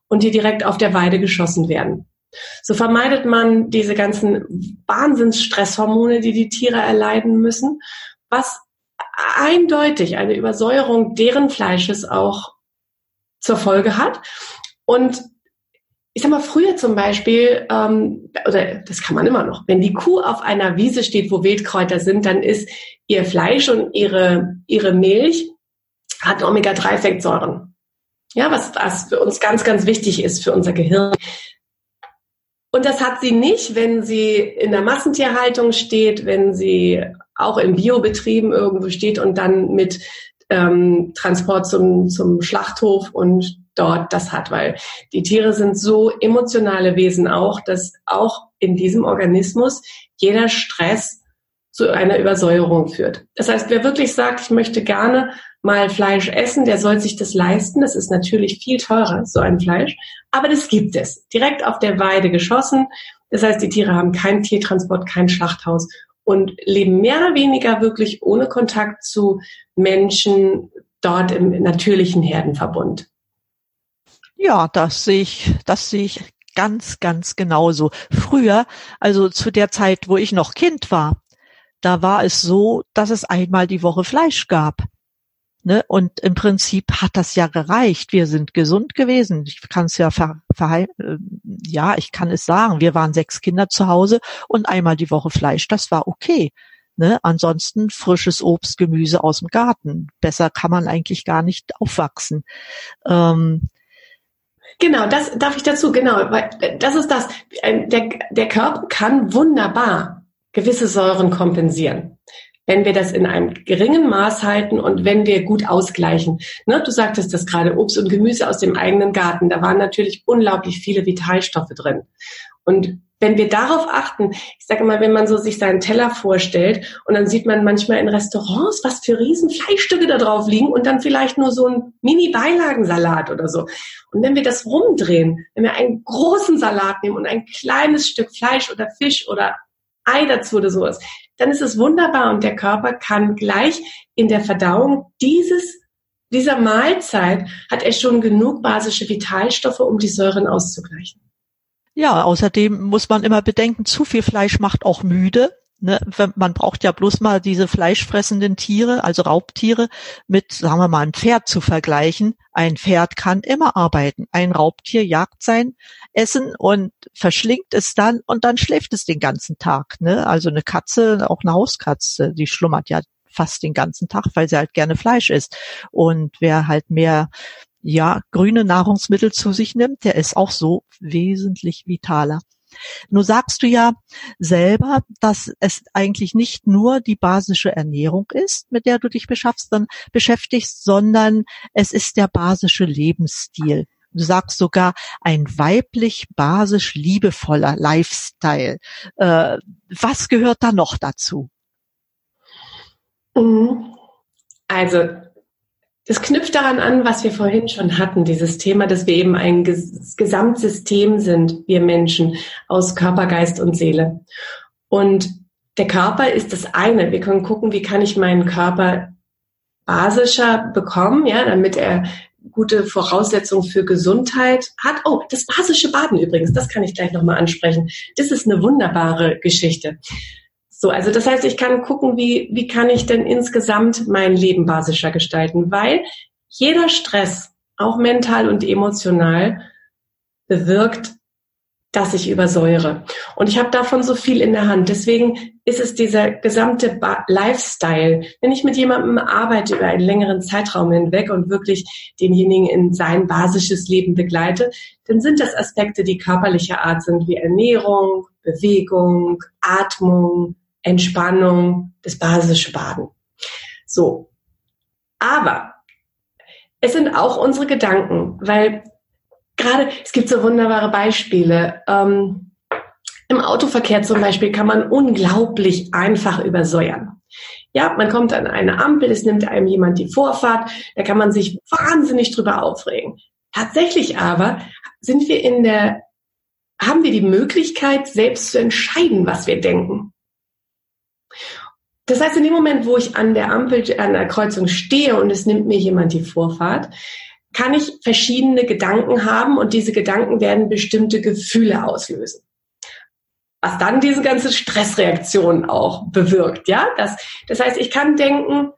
und die direkt auf der Weide geschossen werden. So vermeidet man diese ganzen Wahnsinnsstresshormone, die die Tiere erleiden müssen, was eindeutig eine Übersäuerung deren Fleisches auch zur Folge hat. Und ich sag mal, früher zum Beispiel, ähm, oder das kann man immer noch, wenn die Kuh auf einer Wiese steht, wo Wildkräuter sind, dann ist ihr Fleisch und ihre, ihre Milch hat Omega-3-Fettsäuren. Ja, was, was für uns ganz, ganz wichtig ist für unser Gehirn. Und das hat sie nicht, wenn sie in der Massentierhaltung steht, wenn sie auch in Biobetrieben irgendwo steht und dann mit ähm, Transport zum, zum Schlachthof und dort das hat, weil die Tiere sind so emotionale Wesen auch, dass auch in diesem Organismus jeder Stress zu einer Übersäuerung führt. Das heißt, wer wirklich sagt, ich möchte gerne mal Fleisch essen, der soll sich das leisten. Das ist natürlich viel teurer, so ein Fleisch. Aber das gibt es. Direkt auf der Weide geschossen. Das heißt, die Tiere haben keinen Tiertransport, kein Schlachthaus und leben mehr oder weniger wirklich ohne Kontakt zu Menschen dort im natürlichen Herdenverbund. Ja, das sehe ich, das sehe ich ganz, ganz genauso. Früher, also zu der Zeit, wo ich noch Kind war, da war es so, dass es einmal die Woche Fleisch gab. Ne? Und im Prinzip hat das ja gereicht. Wir sind gesund gewesen. Ich kann es ja ver, ver, äh, ja, ich kann es sagen. Wir waren sechs Kinder zu Hause und einmal die Woche Fleisch, das war okay. Ne? Ansonsten frisches Obst, Gemüse aus dem Garten. Besser kann man eigentlich gar nicht aufwachsen. Ähm, Genau, das darf ich dazu, genau, weil äh, das ist das. Der, der Körper kann wunderbar gewisse Säuren kompensieren wenn wir das in einem geringen Maß halten und wenn wir gut ausgleichen. Ne, du sagtest das gerade, Obst und Gemüse aus dem eigenen Garten, da waren natürlich unglaublich viele Vitalstoffe drin. Und wenn wir darauf achten, ich sage mal, wenn man so sich seinen Teller vorstellt und dann sieht man manchmal in Restaurants, was für riesen Fleischstücke da drauf liegen und dann vielleicht nur so ein Mini-Beilagensalat oder so. Und wenn wir das rumdrehen, wenn wir einen großen Salat nehmen und ein kleines Stück Fleisch oder Fisch oder Ei dazu oder sowas, dann ist es wunderbar und der Körper kann gleich in der Verdauung dieses dieser Mahlzeit hat er schon genug basische Vitalstoffe, um die Säuren auszugleichen. Ja, außerdem muss man immer bedenken, zu viel Fleisch macht auch müde. Ne, man braucht ja bloß mal diese fleischfressenden Tiere, also Raubtiere, mit, sagen wir mal, ein Pferd zu vergleichen. Ein Pferd kann immer arbeiten. Ein Raubtier jagt sein Essen und verschlingt es dann und dann schläft es den ganzen Tag. Ne? Also eine Katze, auch eine Hauskatze, die schlummert ja fast den ganzen Tag, weil sie halt gerne Fleisch isst. Und wer halt mehr ja, grüne Nahrungsmittel zu sich nimmt, der ist auch so wesentlich vitaler. Nur sagst du ja selber, dass es eigentlich nicht nur die basische Ernährung ist, mit der du dich beschaffst, dann beschäftigst, sondern es ist der basische Lebensstil. Du sagst sogar ein weiblich basisch liebevoller Lifestyle. Äh, was gehört da noch dazu? Mhm. Also das knüpft daran an, was wir vorhin schon hatten, dieses Thema, dass wir eben ein Gesamtsystem sind, wir Menschen, aus Körper, Geist und Seele. Und der Körper ist das eine. Wir können gucken, wie kann ich meinen Körper basischer bekommen, ja, damit er gute Voraussetzungen für Gesundheit hat. Oh, das basische Baden übrigens, das kann ich gleich nochmal ansprechen. Das ist eine wunderbare Geschichte. So, also das heißt, ich kann gucken, wie, wie kann ich denn insgesamt mein Leben basischer gestalten, weil jeder Stress, auch mental und emotional, bewirkt, dass ich übersäure. Und ich habe davon so viel in der Hand. Deswegen ist es dieser gesamte Lifestyle. Wenn ich mit jemandem arbeite über einen längeren Zeitraum hinweg und wirklich denjenigen in sein basisches Leben begleite, dann sind das Aspekte, die körperlicher Art sind, wie Ernährung, Bewegung, Atmung, Entspannung, das basische Baden. So. Aber es sind auch unsere Gedanken, weil gerade, es gibt so wunderbare Beispiele. Ähm, Im Autoverkehr zum Beispiel kann man unglaublich einfach übersäuern. Ja, man kommt an eine Ampel, es nimmt einem jemand die Vorfahrt, da kann man sich wahnsinnig drüber aufregen. Tatsächlich aber sind wir in der, haben wir die Möglichkeit, selbst zu entscheiden, was wir denken. Das heißt, in dem Moment, wo ich an der Ampel, an der Kreuzung stehe und es nimmt mir jemand die Vorfahrt, kann ich verschiedene Gedanken haben und diese Gedanken werden bestimmte Gefühle auslösen. Was dann diese ganze Stressreaktion auch bewirkt, ja? Das, das heißt, ich kann denken,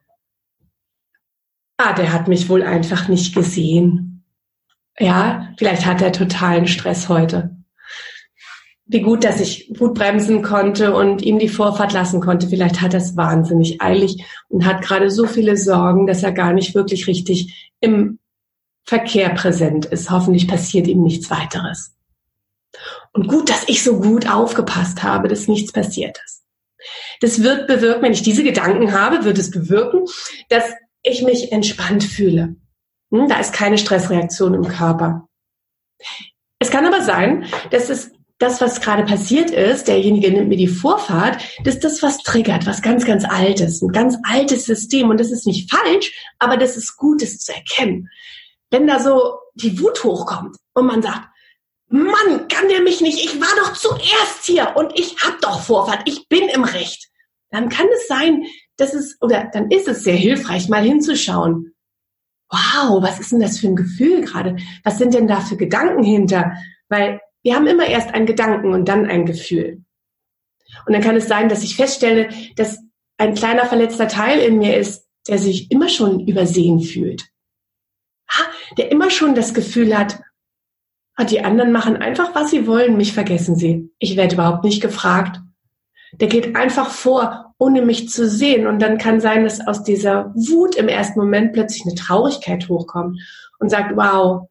ah, der hat mich wohl einfach nicht gesehen. Ja, vielleicht hat er totalen Stress heute wie gut, dass ich gut bremsen konnte und ihm die Vorfahrt lassen konnte. Vielleicht hat er es wahnsinnig eilig und hat gerade so viele Sorgen, dass er gar nicht wirklich richtig im Verkehr präsent ist. Hoffentlich passiert ihm nichts weiteres. Und gut, dass ich so gut aufgepasst habe, dass nichts passiert ist. Das wird bewirken, wenn ich diese Gedanken habe, wird es bewirken, dass ich mich entspannt fühle. Hm, da ist keine Stressreaktion im Körper. Es kann aber sein, dass es das, was gerade passiert ist, derjenige nimmt mir die Vorfahrt, das ist das, was triggert, was ganz, ganz altes, ein ganz altes System. Und das ist nicht falsch, aber das ist gut, es zu erkennen. Wenn da so die Wut hochkommt und man sagt, Mann, kann der mich nicht, ich war doch zuerst hier und ich hab doch Vorfahrt, ich bin im Recht. Dann kann es sein, dass es, oder dann ist es sehr hilfreich, mal hinzuschauen. Wow, was ist denn das für ein Gefühl gerade? Was sind denn da für Gedanken hinter? Weil wir haben immer erst einen Gedanken und dann ein Gefühl. Und dann kann es sein, dass ich feststelle, dass ein kleiner verletzter Teil in mir ist, der sich immer schon übersehen fühlt. Der immer schon das Gefühl hat, ah, die anderen machen einfach, was sie wollen, mich vergessen sie. Ich werde überhaupt nicht gefragt. Der geht einfach vor, ohne mich zu sehen. Und dann kann sein, dass aus dieser Wut im ersten Moment plötzlich eine Traurigkeit hochkommt und sagt, wow,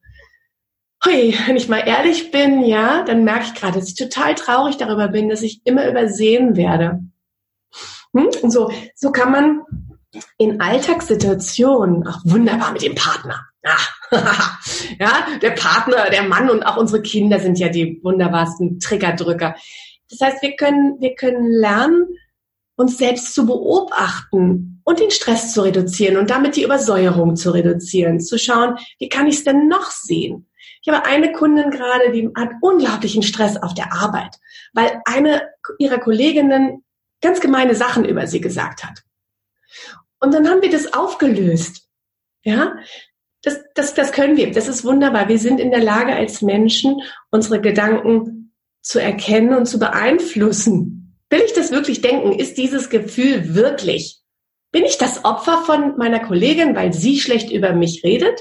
Hui, wenn ich mal ehrlich bin, ja, dann merke ich gerade, dass ich total traurig darüber bin, dass ich immer übersehen werde. Hm? Und so, so kann man in Alltagssituationen auch wunderbar mit dem Partner. Ah, ja, der Partner, der Mann und auch unsere Kinder sind ja die wunderbarsten Triggerdrücker. Das heißt, wir können, wir können lernen, uns selbst zu beobachten und den Stress zu reduzieren und damit die Übersäuerung zu reduzieren, zu schauen, wie kann ich es denn noch sehen? Ich habe eine Kundin gerade, die hat unglaublichen Stress auf der Arbeit, weil eine ihrer Kolleginnen ganz gemeine Sachen über sie gesagt hat. Und dann haben wir das aufgelöst. Ja, das, das, das können wir. Das ist wunderbar. Wir sind in der Lage als Menschen, unsere Gedanken zu erkennen und zu beeinflussen. Will ich das wirklich denken? Ist dieses Gefühl wirklich? Bin ich das Opfer von meiner Kollegin, weil sie schlecht über mich redet?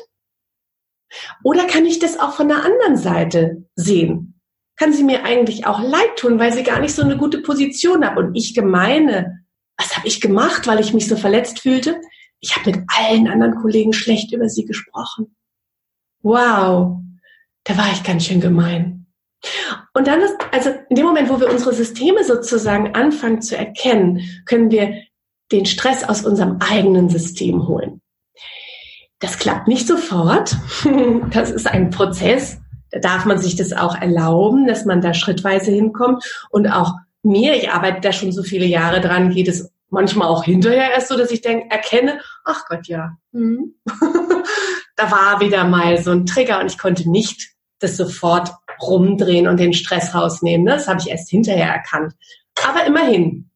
Oder kann ich das auch von der anderen Seite sehen? Kann sie mir eigentlich auch leid tun, weil sie gar nicht so eine gute Position hat und ich gemeine, was habe ich gemacht, weil ich mich so verletzt fühlte? Ich habe mit allen anderen Kollegen schlecht über sie gesprochen. Wow, da war ich ganz schön gemein. Und dann ist, also in dem Moment, wo wir unsere Systeme sozusagen anfangen zu erkennen, können wir den Stress aus unserem eigenen System holen. Das klappt nicht sofort. Das ist ein Prozess. Da darf man sich das auch erlauben, dass man da schrittweise hinkommt. Und auch mir, ich arbeite da schon so viele Jahre dran, geht es manchmal auch hinterher erst so, dass ich denke, erkenne, ach Gott, ja, hm. da war wieder mal so ein Trigger und ich konnte nicht das sofort rumdrehen und den Stress rausnehmen. Das habe ich erst hinterher erkannt. Aber immerhin,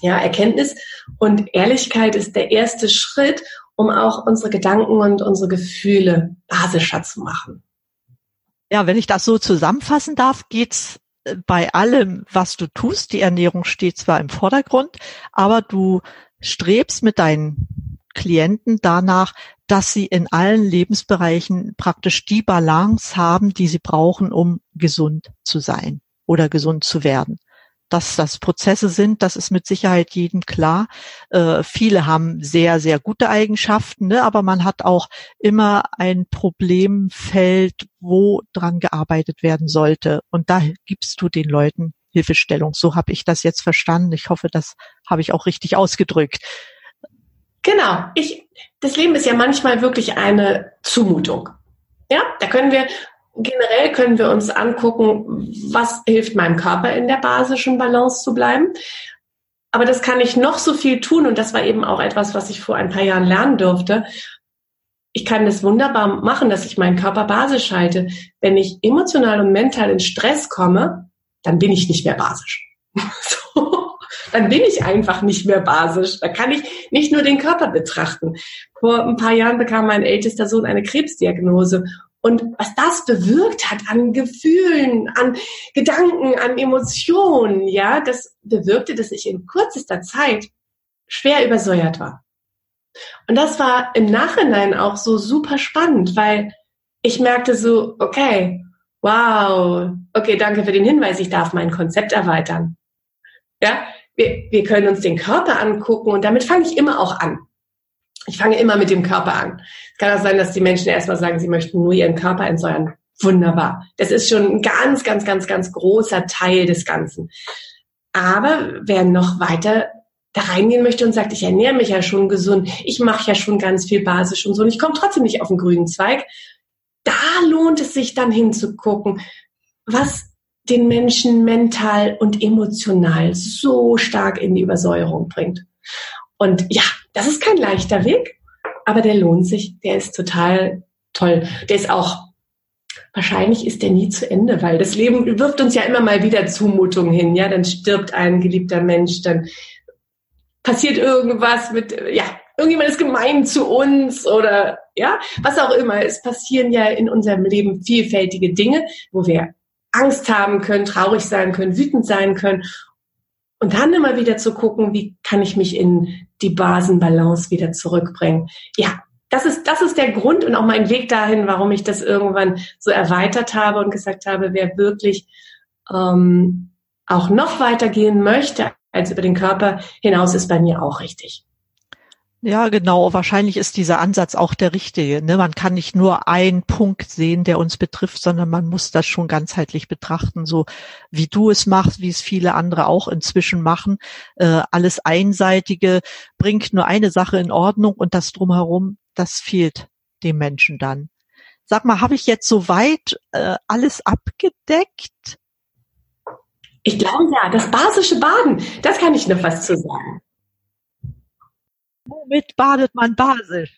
ja, Erkenntnis und Ehrlichkeit ist der erste Schritt, um auch unsere Gedanken und unsere Gefühle basischer zu machen. Ja, wenn ich das so zusammenfassen darf, geht's äh, bei allem, was du tust. Die Ernährung steht zwar im Vordergrund, aber du strebst mit deinen Klienten danach, dass sie in allen Lebensbereichen praktisch die Balance haben, die sie brauchen, um gesund zu sein oder gesund zu werden. Dass das Prozesse sind, das ist mit Sicherheit jedem klar. Äh, viele haben sehr, sehr gute Eigenschaften, ne? aber man hat auch immer ein Problemfeld, wo dran gearbeitet werden sollte. Und da gibst du den Leuten Hilfestellung. So habe ich das jetzt verstanden. Ich hoffe, das habe ich auch richtig ausgedrückt. Genau. Ich, das Leben ist ja manchmal wirklich eine Zumutung. Ja, da können wir generell können wir uns angucken, was hilft meinem Körper in der basischen Balance zu bleiben. Aber das kann ich noch so viel tun und das war eben auch etwas, was ich vor ein paar Jahren lernen durfte. Ich kann das wunderbar machen, dass ich meinen Körper basisch halte. Wenn ich emotional und mental in Stress komme, dann bin ich nicht mehr basisch. so, dann bin ich einfach nicht mehr basisch. Da kann ich nicht nur den Körper betrachten. Vor ein paar Jahren bekam mein ältester Sohn eine Krebsdiagnose. Und was das bewirkt hat an Gefühlen, an Gedanken, an Emotionen, ja, das bewirkte, dass ich in kürzester Zeit schwer übersäuert war. Und das war im Nachhinein auch so super spannend, weil ich merkte so, okay, Wow. Okay, danke für den Hinweis. Ich darf mein Konzept erweitern. Ja, wir, wir können uns den Körper angucken und damit fange ich immer auch an. Ich fange immer mit dem Körper an. Kann auch sein, dass die Menschen erstmal sagen, sie möchten nur ihren Körper entsäuern. Wunderbar. Das ist schon ein ganz, ganz, ganz, ganz großer Teil des Ganzen. Aber wer noch weiter da reingehen möchte und sagt, ich ernähre mich ja schon gesund, ich mache ja schon ganz viel basisch und so, und ich komme trotzdem nicht auf den grünen Zweig, da lohnt es sich dann hinzugucken, was den Menschen mental und emotional so stark in die Übersäuerung bringt. Und ja, das ist kein leichter Weg, aber der lohnt sich. Der ist total toll. Der ist auch, wahrscheinlich ist der nie zu Ende, weil das Leben wirft uns ja immer mal wieder Zumutungen hin. Ja, dann stirbt ein geliebter Mensch, dann passiert irgendwas mit, ja, irgendjemand ist gemein zu uns oder ja, was auch immer. Es passieren ja in unserem Leben vielfältige Dinge, wo wir Angst haben können, traurig sein können, wütend sein können. Und dann immer wieder zu gucken, wie kann ich mich in die Basenbalance wieder zurückbringen. Ja, das ist, das ist der Grund und auch mein Weg dahin, warum ich das irgendwann so erweitert habe und gesagt habe, wer wirklich ähm, auch noch weitergehen möchte als über den Körper hinaus, ist bei mir auch richtig. Ja, genau. Wahrscheinlich ist dieser Ansatz auch der richtige. Ne? Man kann nicht nur einen Punkt sehen, der uns betrifft, sondern man muss das schon ganzheitlich betrachten, so wie du es machst, wie es viele andere auch inzwischen machen. Äh, alles Einseitige bringt nur eine Sache in Ordnung und das drumherum, das fehlt dem Menschen dann. Sag mal, habe ich jetzt soweit äh, alles abgedeckt? Ich glaube ja, das basische Baden, das kann ich noch was zu sagen. Womit badet man basisch?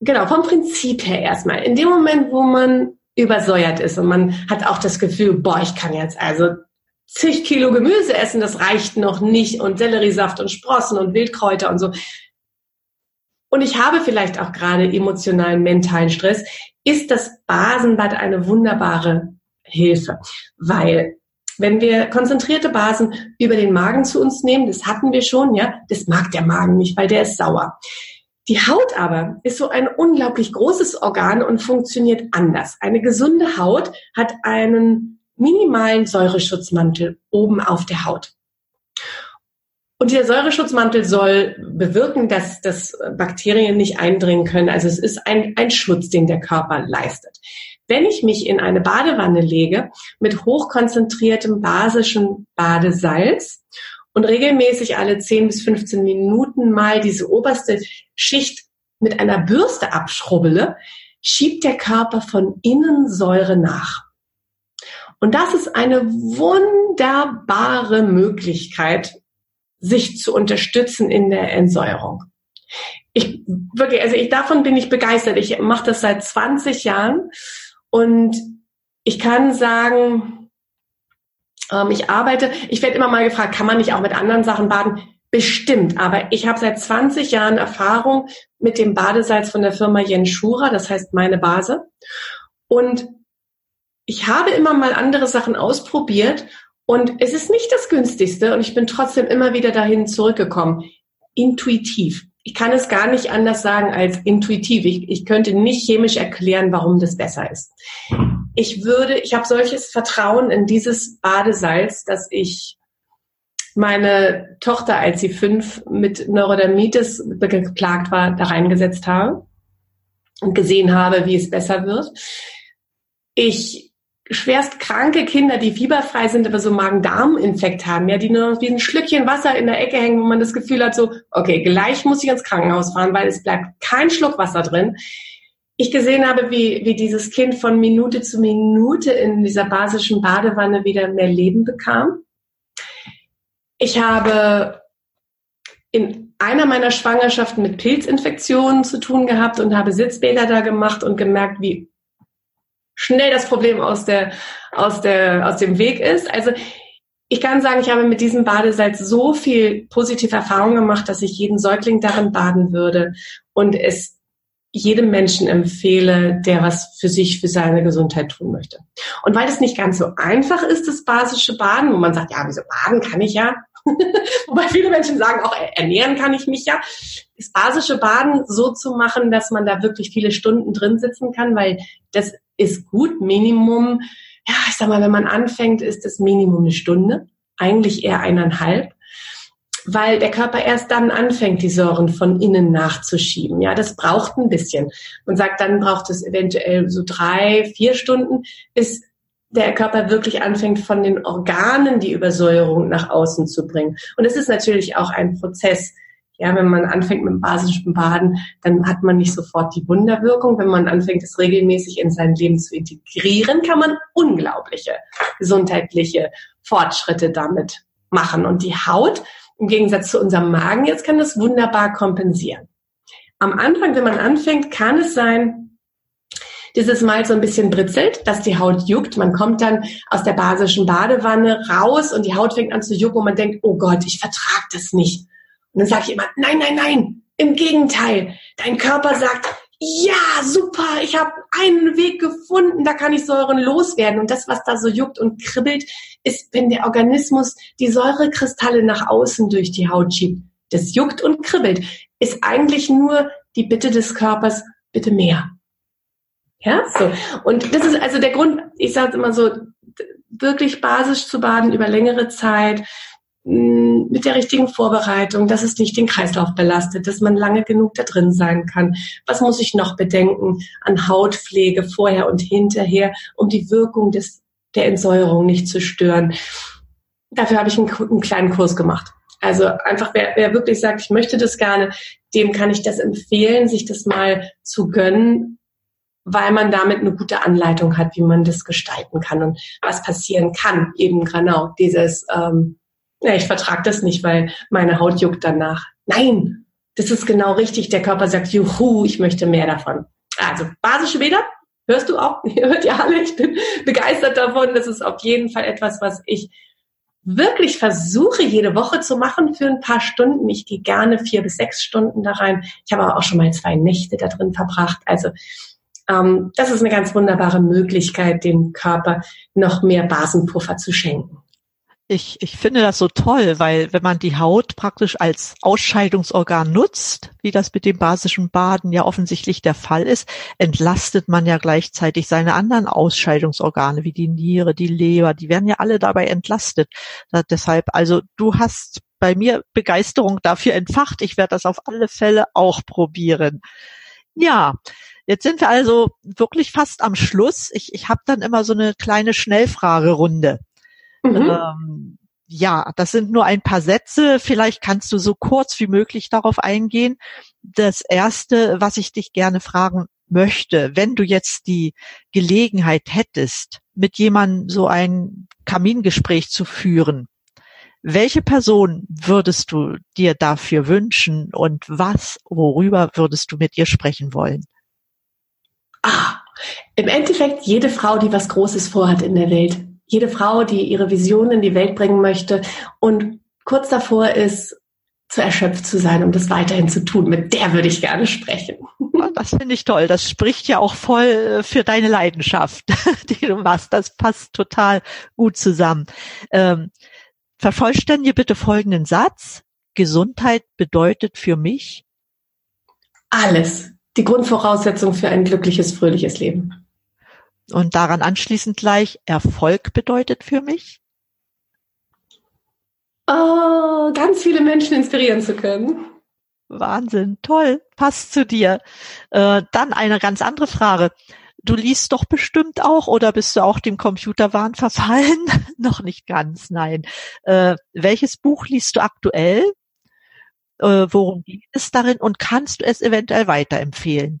Genau, vom Prinzip her erstmal. In dem Moment, wo man übersäuert ist und man hat auch das Gefühl, boah, ich kann jetzt also zig Kilo Gemüse essen, das reicht noch nicht und Selleriesaft und Sprossen und Wildkräuter und so. Und ich habe vielleicht auch gerade emotionalen, mentalen Stress, ist das Basenbad eine wunderbare Hilfe, weil wenn wir konzentrierte Basen über den Magen zu uns nehmen, das hatten wir schon, ja, das mag der Magen nicht, weil der ist sauer. Die Haut aber ist so ein unglaublich großes Organ und funktioniert anders. Eine gesunde Haut hat einen minimalen Säureschutzmantel oben auf der Haut. Und dieser Säureschutzmantel soll bewirken, dass, dass Bakterien nicht eindringen können. Also es ist ein, ein Schutz, den der Körper leistet. Wenn ich mich in eine Badewanne lege mit hochkonzentriertem basischen Badesalz und regelmäßig alle 10 bis 15 Minuten mal diese oberste Schicht mit einer Bürste abschrubbele, schiebt der Körper von innen Säure nach. Und das ist eine wunderbare Möglichkeit, sich zu unterstützen in der Entsäuerung. Ich wirklich, also ich davon bin ich begeistert. Ich mache das seit 20 Jahren und ich kann sagen, ähm, ich arbeite, ich werde immer mal gefragt, kann man nicht auch mit anderen Sachen baden? Bestimmt, aber ich habe seit 20 Jahren Erfahrung mit dem Badesalz von der Firma Jenschura, das heißt meine Base. Und ich habe immer mal andere Sachen ausprobiert und es ist nicht das günstigste und ich bin trotzdem immer wieder dahin zurückgekommen. Intuitiv. Ich kann es gar nicht anders sagen als intuitiv. Ich, ich könnte nicht chemisch erklären, warum das besser ist. Ich würde, ich habe solches Vertrauen in dieses Badesalz, dass ich meine Tochter, als sie fünf mit Neurodermitis geplagt war, da reingesetzt habe und gesehen habe, wie es besser wird. Ich schwerst kranke Kinder, die fieberfrei sind, aber so Magen-Darm-Infekt haben, ja, die nur wie ein Schlückchen Wasser in der Ecke hängen, wo man das Gefühl hat, so, okay, gleich muss ich ins Krankenhaus fahren, weil es bleibt kein Schluck Wasser drin. Ich gesehen habe, wie, wie dieses Kind von Minute zu Minute in dieser basischen Badewanne wieder mehr Leben bekam. Ich habe in einer meiner Schwangerschaften mit Pilzinfektionen zu tun gehabt und habe Sitzbäder da gemacht und gemerkt, wie schnell das Problem aus der, aus der, aus dem Weg ist. Also, ich kann sagen, ich habe mit diesem Badesalz so viel positive Erfahrung gemacht, dass ich jeden Säugling darin baden würde und es jedem Menschen empfehle, der was für sich, für seine Gesundheit tun möchte. Und weil es nicht ganz so einfach ist, das basische Baden, wo man sagt, ja, wieso baden kann ich ja? Wobei viele Menschen sagen, auch ernähren kann ich mich ja. Das basische Baden so zu machen, dass man da wirklich viele Stunden drin sitzen kann, weil das ist gut. Minimum, ja, ich sag mal, wenn man anfängt, ist das Minimum eine Stunde. Eigentlich eher eineinhalb weil der Körper erst dann anfängt, die Säuren von innen nachzuschieben. Ja, das braucht ein bisschen. Man sagt, dann braucht es eventuell so drei, vier Stunden, bis der Körper wirklich anfängt, von den Organen die Übersäuerung nach außen zu bringen. Und es ist natürlich auch ein Prozess. Ja, wenn man anfängt mit dem basischen Baden, dann hat man nicht sofort die Wunderwirkung. Wenn man anfängt, es regelmäßig in sein Leben zu integrieren, kann man unglaubliche gesundheitliche Fortschritte damit machen. Und die Haut, im Gegensatz zu unserem Magen, jetzt kann das wunderbar kompensieren. Am Anfang, wenn man anfängt, kann es sein, dieses Mal so ein bisschen britzelt, dass die Haut juckt. Man kommt dann aus der basischen Badewanne raus und die Haut fängt an zu jucken und man denkt, oh Gott, ich vertrag das nicht. Und dann sage ich immer, nein, nein, nein, im Gegenteil. Dein Körper sagt, ja, super, ich habe einen Weg gefunden, da kann ich Säuren loswerden. Und das, was da so juckt und kribbelt, ist, wenn der Organismus die Säurekristalle nach außen durch die Haut schiebt. Das juckt und kribbelt, ist eigentlich nur die Bitte des Körpers, bitte mehr. Ja, so. Und das ist also der Grund, ich sage immer so, wirklich basisch zu baden über längere Zeit, Mit der richtigen Vorbereitung, dass es nicht den Kreislauf belastet, dass man lange genug da drin sein kann. Was muss ich noch bedenken an Hautpflege vorher und hinterher, um die Wirkung des, der Entsäuerung nicht zu stören? Dafür habe ich einen, einen kleinen Kurs gemacht. Also einfach, wer, wer wirklich sagt, ich möchte das gerne, dem kann ich das empfehlen, sich das mal zu gönnen, weil man damit eine gute Anleitung hat, wie man das gestalten kann und was passieren kann. Eben genau dieses ähm, ja, ich vertrage das nicht, weil meine Haut juckt danach. Nein, das ist genau richtig. Der Körper sagt, juhu, ich möchte mehr davon. Also basische Bäder, hörst du auch, ihr hört ja alle, ich bin begeistert davon. Das ist auf jeden Fall etwas, was ich wirklich versuche, jede Woche zu machen für ein paar Stunden. Ich gehe gerne vier bis sechs Stunden da rein. Ich habe auch schon mal zwei Nächte da drin verbracht. Also ähm, das ist eine ganz wunderbare Möglichkeit, dem Körper noch mehr Basenpuffer zu schenken. Ich, ich finde das so toll, weil wenn man die Haut praktisch als Ausscheidungsorgan nutzt, wie das mit dem basischen Baden ja offensichtlich der Fall ist, entlastet man ja gleichzeitig seine anderen Ausscheidungsorgane wie die Niere, die Leber, die werden ja alle dabei entlastet. Deshalb, also du hast bei mir Begeisterung dafür entfacht. Ich werde das auf alle Fälle auch probieren. Ja, Jetzt sind wir also wirklich fast am Schluss. Ich, ich habe dann immer so eine kleine Schnellfragerunde. Mhm. Ähm, ja, das sind nur ein paar Sätze. Vielleicht kannst du so kurz wie möglich darauf eingehen. Das erste, was ich dich gerne fragen möchte, wenn du jetzt die Gelegenheit hättest, mit jemandem so ein Kamingespräch zu führen, welche Person würdest du dir dafür wünschen und was, worüber würdest du mit ihr sprechen wollen? Ah, im Endeffekt jede Frau, die was Großes vorhat in der Welt jede Frau, die ihre Vision in die Welt bringen möchte und kurz davor ist, zu erschöpft zu sein, um das weiterhin zu tun. Mit der würde ich gerne sprechen. Das finde ich toll. Das spricht ja auch voll äh, für deine Leidenschaft, die du machst. Das passt total gut zusammen. Ähm, vervollständige bitte folgenden Satz. Gesundheit bedeutet für mich alles. Die Grundvoraussetzung für ein glückliches, fröhliches Leben. Und daran anschließend gleich, Erfolg bedeutet für mich? Oh, ganz viele Menschen inspirieren zu können. Wahnsinn, toll, passt zu dir. Äh, dann eine ganz andere Frage. Du liest doch bestimmt auch oder bist du auch dem Computerwahn verfallen? Noch nicht ganz, nein. Äh, welches Buch liest du aktuell? Äh, worum geht es darin und kannst du es eventuell weiterempfehlen?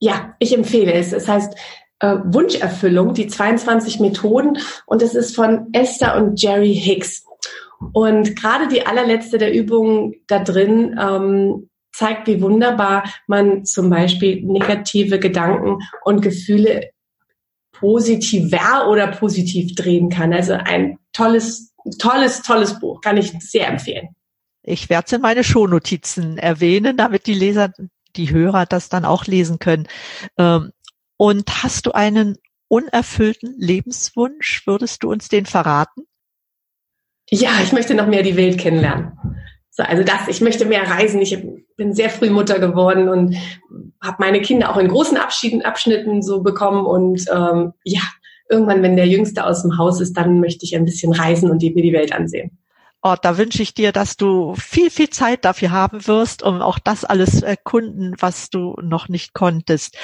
Ja, ich empfehle es. Es heißt äh, Wunscherfüllung, die 22 Methoden und es ist von Esther und Jerry Hicks. Und gerade die allerletzte der Übungen da drin ähm, zeigt, wie wunderbar man zum Beispiel negative Gedanken und Gefühle positiver oder positiv drehen kann. Also ein tolles, tolles, tolles Buch. Kann ich sehr empfehlen. Ich werde es in meine Shownotizen erwähnen, damit die Leser, die Hörer das dann auch lesen können. Ähm, und hast du einen unerfüllten Lebenswunsch? Würdest du uns den verraten? Ja, ich möchte noch mehr die Welt kennenlernen. So, also das, ich möchte mehr reisen. Ich bin sehr früh Mutter geworden und habe meine Kinder auch in großen Abschieden, Abschnitten so bekommen. Und ähm, ja, irgendwann, wenn der Jüngste aus dem Haus ist, dann möchte ich ein bisschen reisen und mir die Welt ansehen. Oh, da wünsche ich dir, dass du viel, viel Zeit dafür haben wirst, um auch das alles zu erkunden, was du noch nicht konntest.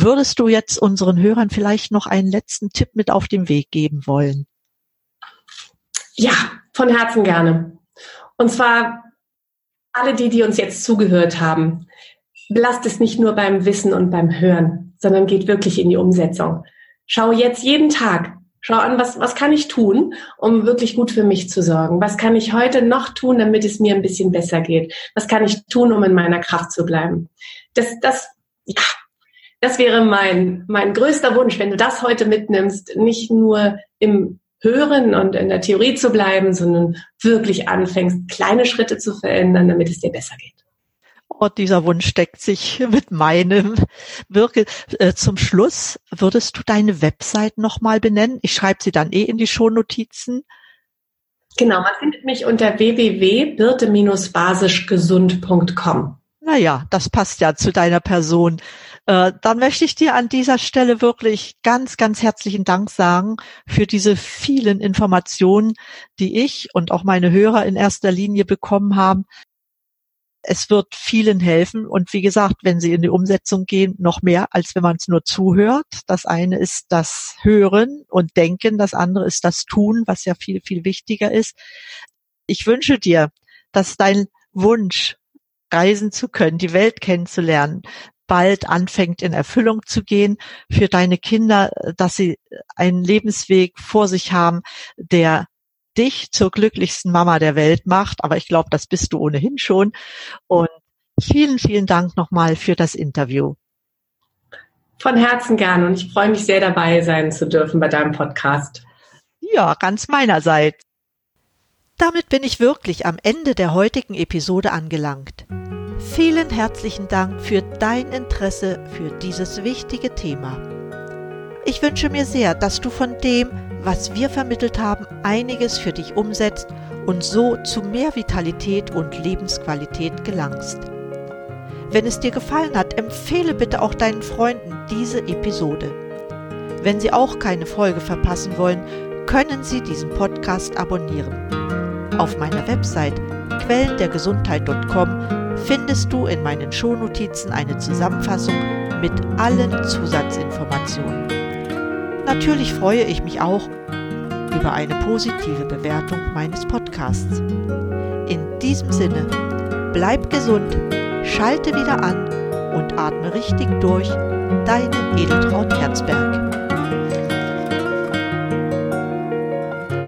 Würdest du jetzt unseren Hörern vielleicht noch einen letzten Tipp mit auf den Weg geben wollen? Ja, von Herzen gerne. Und zwar alle die, die uns jetzt zugehört haben. Belasst es nicht nur beim Wissen und beim Hören, sondern geht wirklich in die Umsetzung. Schau jetzt jeden Tag, schau an, was, was kann ich tun, um wirklich gut für mich zu sorgen? Was kann ich heute noch tun, damit es mir ein bisschen besser geht? Was kann ich tun, um in meiner Kraft zu bleiben? Das, das, ja, das wäre mein, mein größter Wunsch, wenn du das heute mitnimmst, nicht nur im Hören und in der Theorie zu bleiben, sondern wirklich anfängst, kleine Schritte zu verändern, damit es dir besser geht. Oh, dieser Wunsch deckt sich mit meinem. Wirke, äh, zum Schluss würdest du deine Website nochmal benennen? Ich schreibe sie dann eh in die Shownotizen. Genau, man findet mich unter www.birte-basischgesund.com. Naja, das passt ja zu deiner Person. Äh, dann möchte ich dir an dieser Stelle wirklich ganz, ganz herzlichen Dank sagen für diese vielen Informationen, die ich und auch meine Hörer in erster Linie bekommen haben. Es wird vielen helfen und wie gesagt, wenn sie in die Umsetzung gehen, noch mehr, als wenn man es nur zuhört. Das eine ist das Hören und Denken, das andere ist das Tun, was ja viel, viel wichtiger ist. Ich wünsche dir, dass dein Wunsch, reisen zu können, die Welt kennenzulernen, bald anfängt in Erfüllung zu gehen, für deine Kinder, dass sie einen Lebensweg vor sich haben, der dich zur glücklichsten Mama der Welt macht. Aber ich glaube, das bist du ohnehin schon. Und vielen, vielen Dank nochmal für das Interview. Von Herzen gern und ich freue mich sehr dabei sein zu dürfen bei deinem Podcast. Ja, ganz meinerseits. Damit bin ich wirklich am Ende der heutigen Episode angelangt. Vielen herzlichen Dank für dein Interesse für dieses wichtige Thema. Ich wünsche mir sehr, dass du von dem, was wir vermittelt haben, einiges für dich umsetzt und so zu mehr Vitalität und Lebensqualität gelangst. Wenn es dir gefallen hat, empfehle bitte auch deinen Freunden diese Episode. Wenn sie auch keine Folge verpassen wollen, können sie diesen Podcast abonnieren. Auf meiner Website quellendergesundheit.com findest du in meinen Shownotizen eine Zusammenfassung mit allen Zusatzinformationen. Natürlich freue ich mich auch über eine positive Bewertung meines Podcasts. In diesem Sinne, bleib gesund, schalte wieder an und atme richtig durch. Deine Edeltraut Herzberg.